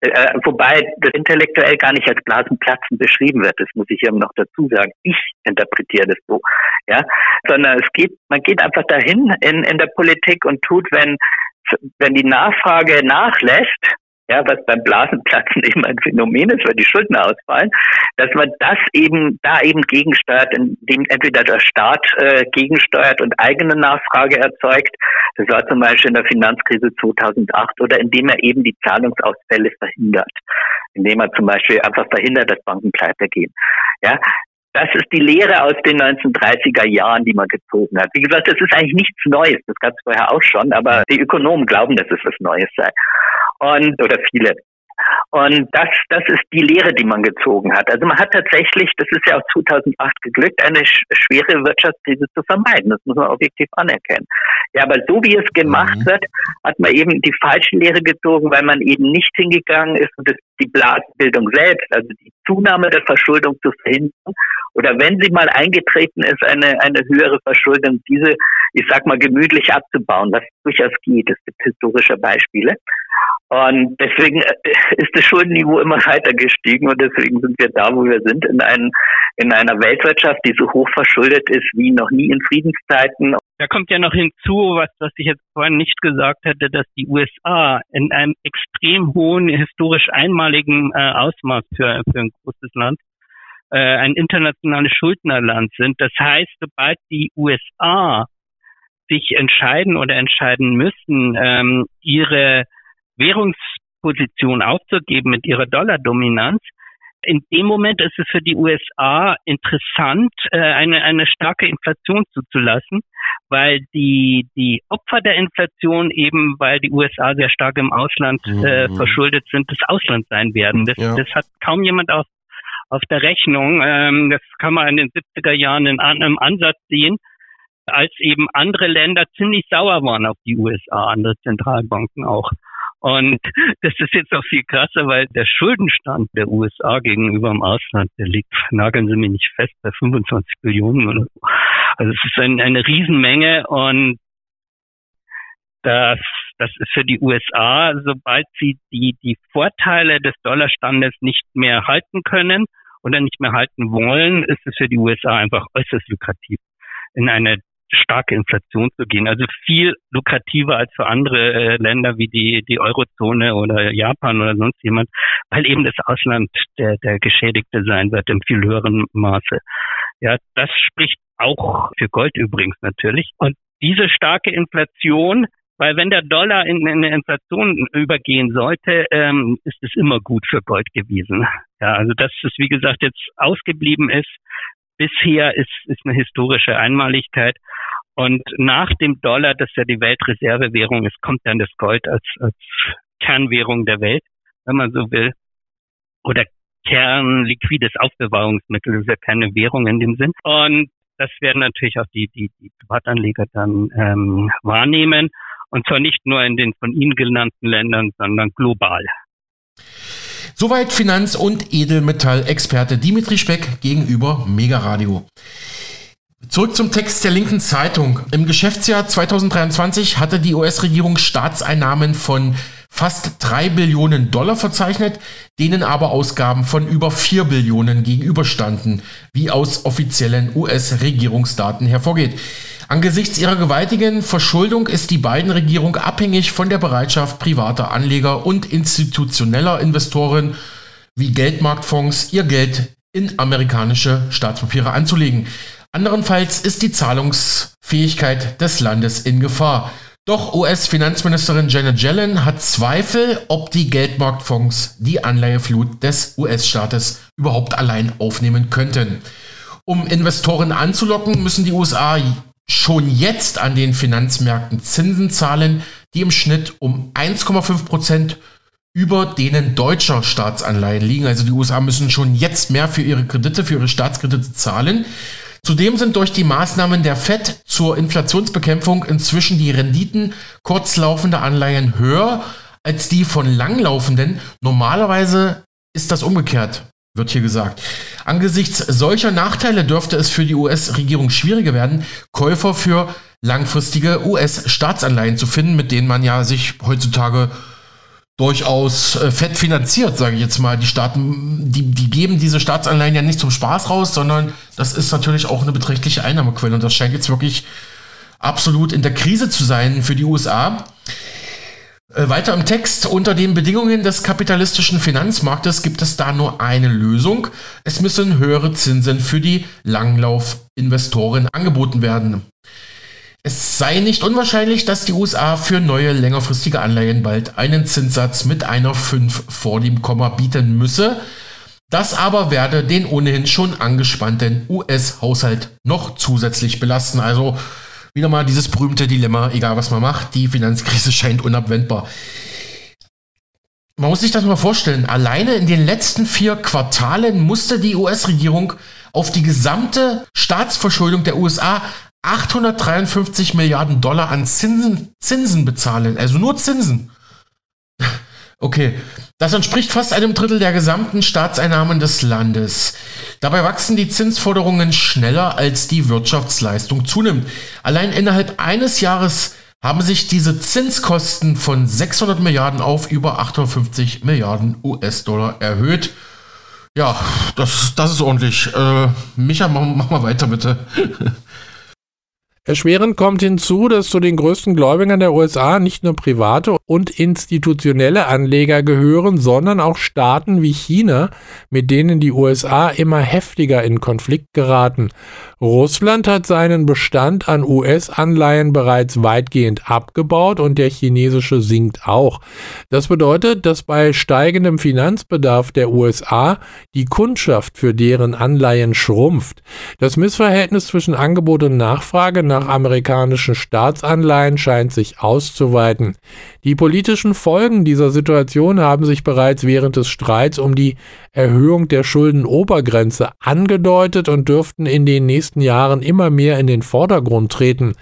äh, wobei das intellektuell gar nicht als Blasenplatzen beschrieben wird, das muss ich eben noch dazu sagen. Ich interpretiere das so, ja, sondern es geht, man geht einfach dahin in, in der Politik und tut, wenn wenn die Nachfrage nachlässt, ja, was beim Blasenplatzen eben ein Phänomen ist, weil die Schulden ausfallen, dass man das eben da eben gegensteuert, indem entweder der Staat äh, gegensteuert und eigene Nachfrage erzeugt, das war zum Beispiel in der Finanzkrise 2008, oder indem er eben die Zahlungsausfälle verhindert, indem er zum Beispiel einfach verhindert, dass Banken pleite gehen. Ja, das ist die Lehre aus den 1930er Jahren, die man gezogen hat. Wie gesagt, das ist eigentlich nichts Neues. Das gab es vorher auch schon, aber die Ökonomen glauben, dass es was Neues sei und oder viele. Und das, das ist die Lehre, die man gezogen hat. Also man hat tatsächlich, das ist ja auch 2008 geglückt, eine schwere Wirtschaftskrise zu vermeiden. Das muss man objektiv anerkennen. Ja, aber so wie es gemacht mhm. wird, hat man eben die falsche Lehre gezogen, weil man eben nicht hingegangen ist und das die Blasenbildung selbst, also die Zunahme der Verschuldung zu verhindern oder wenn sie mal eingetreten ist, eine, eine höhere Verschuldung, diese, ich sag mal, gemütlich abzubauen, was durchaus geht. Es gibt historische Beispiele. Und deswegen äh, ist das Schuldenniveau immer weiter gestiegen und deswegen sind wir da, wo wir sind, in, einem, in einer Weltwirtschaft, die so hoch verschuldet ist wie noch nie in Friedenszeiten. Da kommt ja noch hinzu, was, was ich jetzt vorhin nicht gesagt hätte, dass die USA in einem extrem hohen, historisch einmaligen äh, Ausmaß für, für ein großes Land äh, ein internationales Schuldnerland sind. Das heißt, sobald die USA sich entscheiden oder entscheiden müssen, ähm, ihre Währungsposition aufzugeben mit ihrer Dollardominanz, in dem Moment ist es für die USA interessant, äh, eine, eine starke Inflation zuzulassen, weil die, die Opfer der Inflation eben, weil die USA sehr stark im Ausland äh, mhm. verschuldet sind, das Ausland sein werden. Das, ja. das hat kaum jemand auf, auf der Rechnung. Ähm, das kann man in den 70er Jahren in einem Ansatz sehen, als eben andere Länder ziemlich sauer waren auf die USA, andere Zentralbanken auch. Und das ist jetzt auch viel krasser, weil der Schuldenstand der USA gegenüber dem Ausland, der liegt, nageln Sie mich nicht fest, bei 25 Billionen oder so. Also es ist ein, eine Riesenmenge und das, das ist für die USA, sobald sie die, die Vorteile des Dollarstandes nicht mehr halten können oder nicht mehr halten wollen, ist es für die USA einfach äußerst lukrativ, in eine starke Inflation zu gehen. Also viel lukrativer als für andere äh, Länder wie die, die Eurozone oder Japan oder sonst jemand, weil eben das Ausland der, der Geschädigte sein wird im viel höheren Maße. Ja, das spricht auch für Gold übrigens natürlich. Und diese starke Inflation weil wenn der Dollar in, in eine Inflation übergehen sollte, ähm, ist es immer gut für Gold gewesen. Ja, also dass es, wie gesagt, jetzt ausgeblieben ist, bisher ist, ist eine historische Einmaligkeit. Und nach dem Dollar, das ja die Weltreservewährung ist, kommt dann das Gold als, als Kernwährung der Welt, wenn man so will. Oder kernliquides Aufbewahrungsmittel, das ist ja keine Währung in dem Sinn. Und das werden natürlich auch die, die, die Privatanleger dann ähm, wahrnehmen. Und zwar nicht nur in den von Ihnen genannten Ländern, sondern global. Soweit Finanz- und Edelmetall-Experte Dimitri Speck gegenüber Mega Radio. Zurück zum Text der linken Zeitung. Im Geschäftsjahr 2023 hatte die US-Regierung Staatseinnahmen von fast 3 Billionen Dollar verzeichnet, denen aber Ausgaben von über 4 Billionen gegenüberstanden, wie aus offiziellen US-Regierungsdaten hervorgeht. Angesichts ihrer gewaltigen Verschuldung ist die beiden Regierung abhängig von der Bereitschaft privater Anleger und institutioneller Investoren wie Geldmarktfonds ihr Geld in amerikanische Staatspapiere anzulegen. Anderenfalls ist die Zahlungsfähigkeit des Landes in Gefahr. Doch US-Finanzministerin Janet Yellen hat Zweifel, ob die Geldmarktfonds die Anleiheflut des US-Staates überhaupt allein aufnehmen könnten. Um Investoren anzulocken, müssen die USA schon jetzt an den Finanzmärkten Zinsen zahlen, die im Schnitt um 1,5 Prozent über denen deutscher Staatsanleihen liegen. Also die USA müssen schon jetzt mehr für ihre Kredite, für ihre Staatskredite zahlen. Zudem sind durch die Maßnahmen der FED zur Inflationsbekämpfung inzwischen die Renditen kurzlaufender Anleihen höher als die von langlaufenden. Normalerweise ist das umgekehrt wird hier gesagt. Angesichts solcher Nachteile dürfte es für die US-Regierung schwieriger werden, Käufer für langfristige US-Staatsanleihen zu finden, mit denen man ja sich heutzutage durchaus äh, fett finanziert, sage ich jetzt mal. Die Staaten, die, die geben diese Staatsanleihen ja nicht zum Spaß raus, sondern das ist natürlich auch eine beträchtliche Einnahmequelle und das scheint jetzt wirklich absolut in der Krise zu sein für die USA. Äh, weiter im Text, unter den Bedingungen des kapitalistischen Finanzmarktes gibt es da nur eine Lösung. Es müssen höhere Zinsen für die Langlaufinvestoren angeboten werden. Es sei nicht unwahrscheinlich, dass die USA für neue längerfristige Anleihen bald einen Zinssatz mit einer 5 vor dem Komma bieten müsse. Das aber werde den ohnehin schon angespannten US-Haushalt noch zusätzlich belasten. Also wieder mal dieses berühmte Dilemma, egal was man macht, die Finanzkrise scheint unabwendbar. Man muss sich das mal vorstellen. Alleine in den letzten vier Quartalen musste die US-Regierung auf die gesamte Staatsverschuldung der USA 853 Milliarden Dollar an Zinsen, Zinsen bezahlen. Also nur Zinsen. Okay. Das entspricht fast einem Drittel der gesamten Staatseinnahmen des Landes. Dabei wachsen die Zinsforderungen schneller, als die Wirtschaftsleistung zunimmt. Allein innerhalb eines Jahres haben sich diese Zinskosten von 600 Milliarden auf über 850 Milliarden US-Dollar erhöht. Ja, das, das ist ordentlich. Äh, Micha, mach, mach mal weiter bitte. Erschwerend kommt hinzu, dass zu den größten Gläubigern der USA nicht nur private und institutionelle Anleger gehören, sondern auch Staaten wie China, mit denen die USA immer heftiger in Konflikt geraten. Russland hat seinen Bestand an US-Anleihen bereits weitgehend abgebaut und der chinesische sinkt auch. Das bedeutet, dass bei steigendem Finanzbedarf der USA die Kundschaft für deren Anleihen schrumpft. Das Missverhältnis zwischen Angebot und Nachfrage nach amerikanischen Staatsanleihen scheint sich auszuweiten. Die politischen Folgen dieser Situation haben sich bereits während des Streits um die Erhöhung der Schuldenobergrenze angedeutet und dürften in den nächsten Jahren immer mehr in den Vordergrund treten.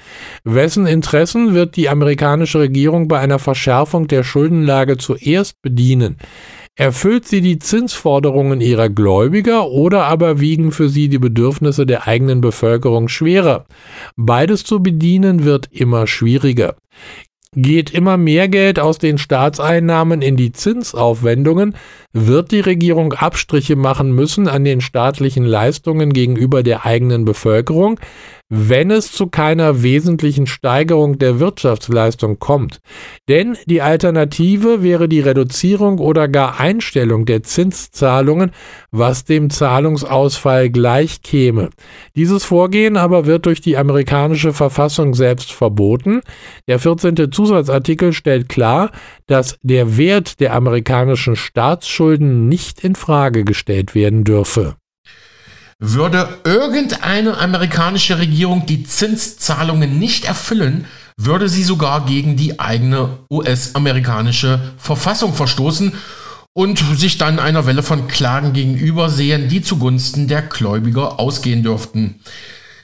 Wessen Interessen wird die amerikanische Regierung bei einer Verschärfung der Schuldenlage zuerst bedienen? Erfüllt sie die Zinsforderungen ihrer Gläubiger oder aber wiegen für sie die Bedürfnisse der eigenen Bevölkerung schwerer? Beides zu bedienen wird immer schwieriger geht immer mehr Geld aus den Staatseinnahmen in die Zinsaufwendungen, wird die Regierung Abstriche machen müssen an den staatlichen Leistungen gegenüber der eigenen Bevölkerung, wenn es zu keiner wesentlichen Steigerung der Wirtschaftsleistung kommt. Denn die Alternative wäre die Reduzierung oder gar Einstellung der Zinszahlungen, was dem Zahlungsausfall gleich käme. Dieses Vorgehen aber wird durch die amerikanische Verfassung selbst verboten. Der 14. Zusatzartikel stellt klar, dass der Wert der amerikanischen Staatsschulden nicht in Frage gestellt werden dürfe. Würde irgendeine amerikanische Regierung die Zinszahlungen nicht erfüllen, würde sie sogar gegen die eigene US-amerikanische Verfassung verstoßen und sich dann einer Welle von Klagen gegenübersehen, die zugunsten der Gläubiger ausgehen dürften.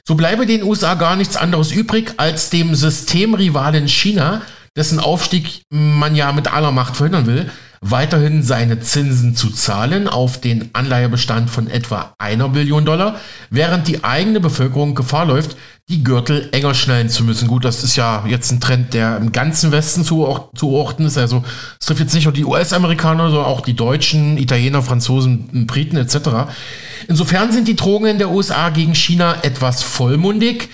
So bleibe den USA gar nichts anderes übrig, als dem Systemrivalen China, dessen Aufstieg man ja mit aller Macht verhindern will, weiterhin seine Zinsen zu zahlen auf den Anleihebestand von etwa einer Billion Dollar, während die eigene Bevölkerung Gefahr läuft, die Gürtel enger schnallen zu müssen. Gut, das ist ja jetzt ein Trend, der im ganzen Westen zuordnen ist. Also es trifft jetzt nicht nur die US-Amerikaner, sondern auch die Deutschen, Italiener, Franzosen, Briten etc. Insofern sind die Drohungen der USA gegen China etwas vollmundig.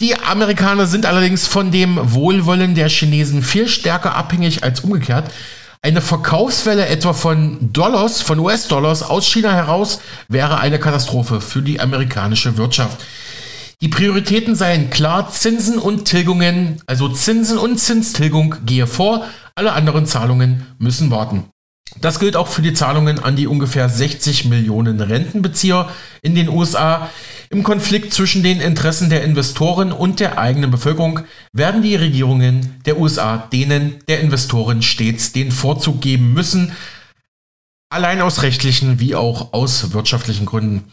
Die Amerikaner sind allerdings von dem Wohlwollen der Chinesen viel stärker abhängig als umgekehrt. Eine Verkaufswelle etwa von Dollars, von US-Dollars aus China heraus wäre eine Katastrophe für die amerikanische Wirtschaft. Die Prioritäten seien klar, Zinsen und Tilgungen, also Zinsen und Zinstilgung gehe vor, alle anderen Zahlungen müssen warten. Das gilt auch für die Zahlungen an die ungefähr 60 Millionen Rentenbezieher in den USA. Im Konflikt zwischen den Interessen der Investoren und der eigenen Bevölkerung werden die Regierungen der USA denen der Investoren stets den Vorzug geben müssen, allein aus rechtlichen wie auch aus wirtschaftlichen Gründen.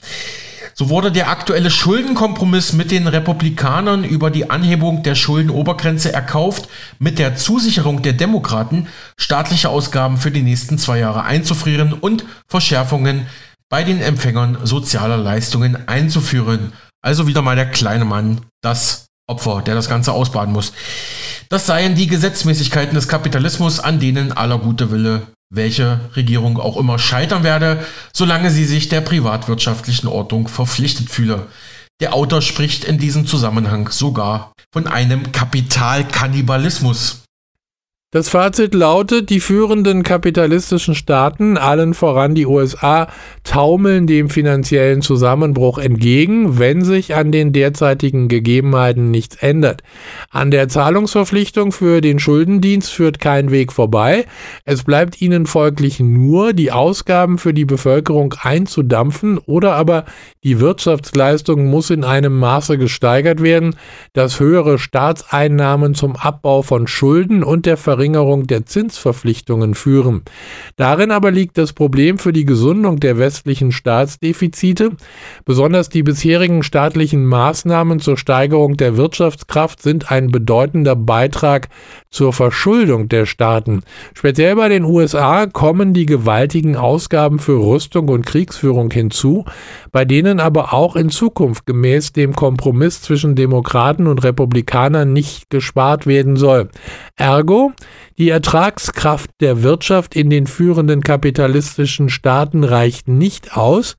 So wurde der aktuelle Schuldenkompromiss mit den Republikanern über die Anhebung der Schuldenobergrenze erkauft, mit der Zusicherung der Demokraten, staatliche Ausgaben für die nächsten zwei Jahre einzufrieren und Verschärfungen bei den Empfängern sozialer Leistungen einzuführen. Also wieder mal der kleine Mann, das Opfer, der das Ganze ausbaden muss. Das seien die Gesetzmäßigkeiten des Kapitalismus, an denen aller gute Wille welche Regierung auch immer scheitern werde, solange sie sich der privatwirtschaftlichen Ordnung verpflichtet fühle. Der Autor spricht in diesem Zusammenhang sogar von einem Kapitalkannibalismus. Das Fazit lautet, die führenden kapitalistischen Staaten, allen voran die USA, taumeln dem finanziellen Zusammenbruch entgegen, wenn sich an den derzeitigen Gegebenheiten nichts ändert. An der Zahlungsverpflichtung für den Schuldendienst führt kein Weg vorbei. Es bleibt ihnen folglich nur, die Ausgaben für die Bevölkerung einzudampfen oder aber die Wirtschaftsleistung muss in einem Maße gesteigert werden, dass höhere Staatseinnahmen zum Abbau von Schulden und der Verringerung Verringerung der Zinsverpflichtungen führen. Darin aber liegt das Problem für die Gesundung der westlichen Staatsdefizite. Besonders die bisherigen staatlichen Maßnahmen zur Steigerung der Wirtschaftskraft sind ein bedeutender Beitrag zur Verschuldung der Staaten. Speziell bei den USA kommen die gewaltigen Ausgaben für Rüstung und Kriegsführung hinzu, bei denen aber auch in Zukunft gemäß dem Kompromiss zwischen Demokraten und Republikanern nicht gespart werden soll. Ergo, die Ertragskraft der Wirtschaft in den führenden kapitalistischen Staaten reicht nicht aus,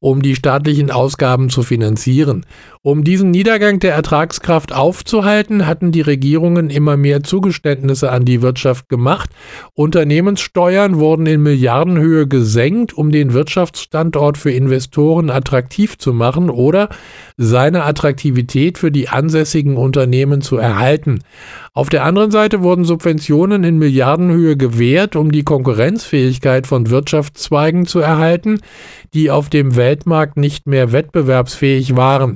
um die staatlichen Ausgaben zu finanzieren. Um diesen Niedergang der Ertragskraft aufzuhalten, hatten die Regierungen immer mehr Zugeständnisse an die Wirtschaft gemacht. Unternehmenssteuern wurden in Milliardenhöhe gesenkt, um den Wirtschaftsstandort für Investoren attraktiv zu machen oder seine Attraktivität für die ansässigen Unternehmen zu erhalten. Auf der anderen Seite wurden Subventionen in Milliardenhöhe gewährt, um die Konkurrenzfähigkeit von Wirtschaftszweigen zu erhalten, die auf dem Weltmarkt nicht mehr wettbewerbsfähig waren.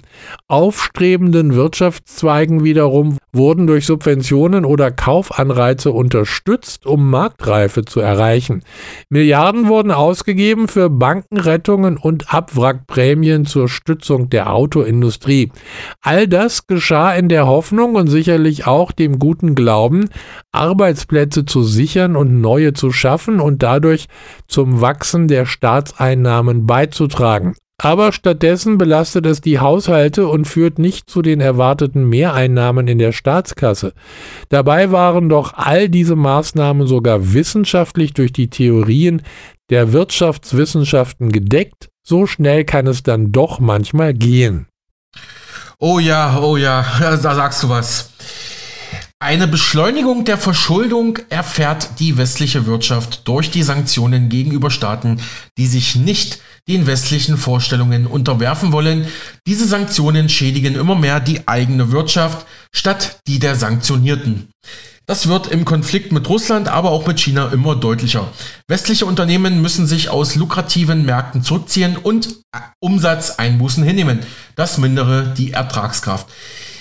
Aufstrebenden Wirtschaftszweigen wiederum wurden durch Subventionen oder Kaufanreize unterstützt, um Marktreife zu erreichen. Milliarden wurden ausgegeben für Bankenrettungen und Abwrackprämien zur Stützung der Autoindustrie. All das geschah in der Hoffnung und sicherlich auch dem guten Glauben, Arbeitsplätze zu sichern und neue zu schaffen und dadurch zum Wachsen der Staatseinnahmen beizutragen. Aber stattdessen belastet es die Haushalte und führt nicht zu den erwarteten Mehreinnahmen in der Staatskasse. Dabei waren doch all diese Maßnahmen sogar wissenschaftlich durch die Theorien der Wirtschaftswissenschaften gedeckt. So schnell kann es dann doch manchmal gehen. Oh ja, oh ja, da sagst du was. Eine Beschleunigung der Verschuldung erfährt die westliche Wirtschaft durch die Sanktionen gegenüber Staaten, die sich nicht den westlichen Vorstellungen unterwerfen wollen. Diese Sanktionen schädigen immer mehr die eigene Wirtschaft statt die der Sanktionierten. Das wird im Konflikt mit Russland, aber auch mit China immer deutlicher. Westliche Unternehmen müssen sich aus lukrativen Märkten zurückziehen und Umsatzeinbußen hinnehmen. Das mindere die Ertragskraft.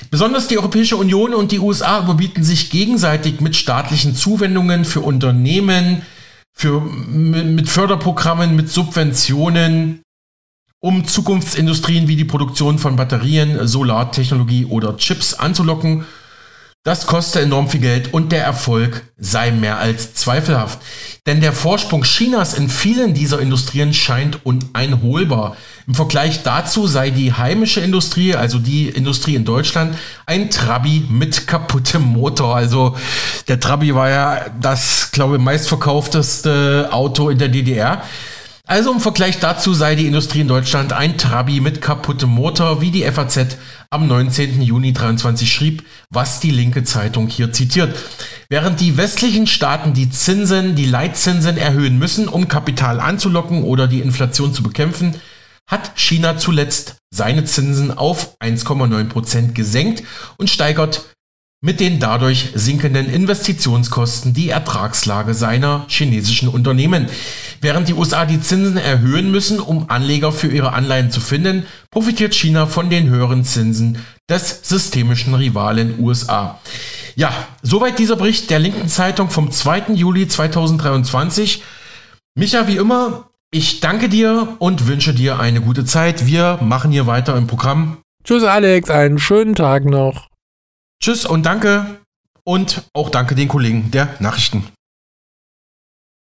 Besonders die Europäische Union und die USA überbieten sich gegenseitig mit staatlichen Zuwendungen für Unternehmen, für, mit Förderprogrammen, mit Subventionen, um Zukunftsindustrien wie die Produktion von Batterien, Solartechnologie oder Chips anzulocken. Das kostet enorm viel Geld und der Erfolg sei mehr als zweifelhaft. Denn der Vorsprung Chinas in vielen dieser Industrien scheint uneinholbar. Im Vergleich dazu sei die heimische Industrie, also die Industrie in Deutschland, ein Trabi mit kaputtem Motor. Also der Trabi war ja das, glaube ich, meistverkaufteste Auto in der DDR. Also im Vergleich dazu sei die Industrie in Deutschland ein Trabi mit kaputtem Motor, wie die FAZ am 19. Juni 23 schrieb, was die linke Zeitung hier zitiert. Während die westlichen Staaten die Zinsen, die Leitzinsen erhöhen müssen, um Kapital anzulocken oder die Inflation zu bekämpfen, hat China zuletzt seine Zinsen auf 1,9 Prozent gesenkt und steigert mit den dadurch sinkenden Investitionskosten die Ertragslage seiner chinesischen Unternehmen. Während die USA die Zinsen erhöhen müssen, um Anleger für ihre Anleihen zu finden, profitiert China von den höheren Zinsen des systemischen Rivalen USA. Ja, soweit dieser Bericht der linken Zeitung vom 2. Juli 2023. Micha, wie immer, ich danke dir und wünsche dir eine gute Zeit. Wir machen hier weiter im Programm. Tschüss Alex, einen schönen Tag noch. Tschüss und danke und auch danke den Kollegen der Nachrichten.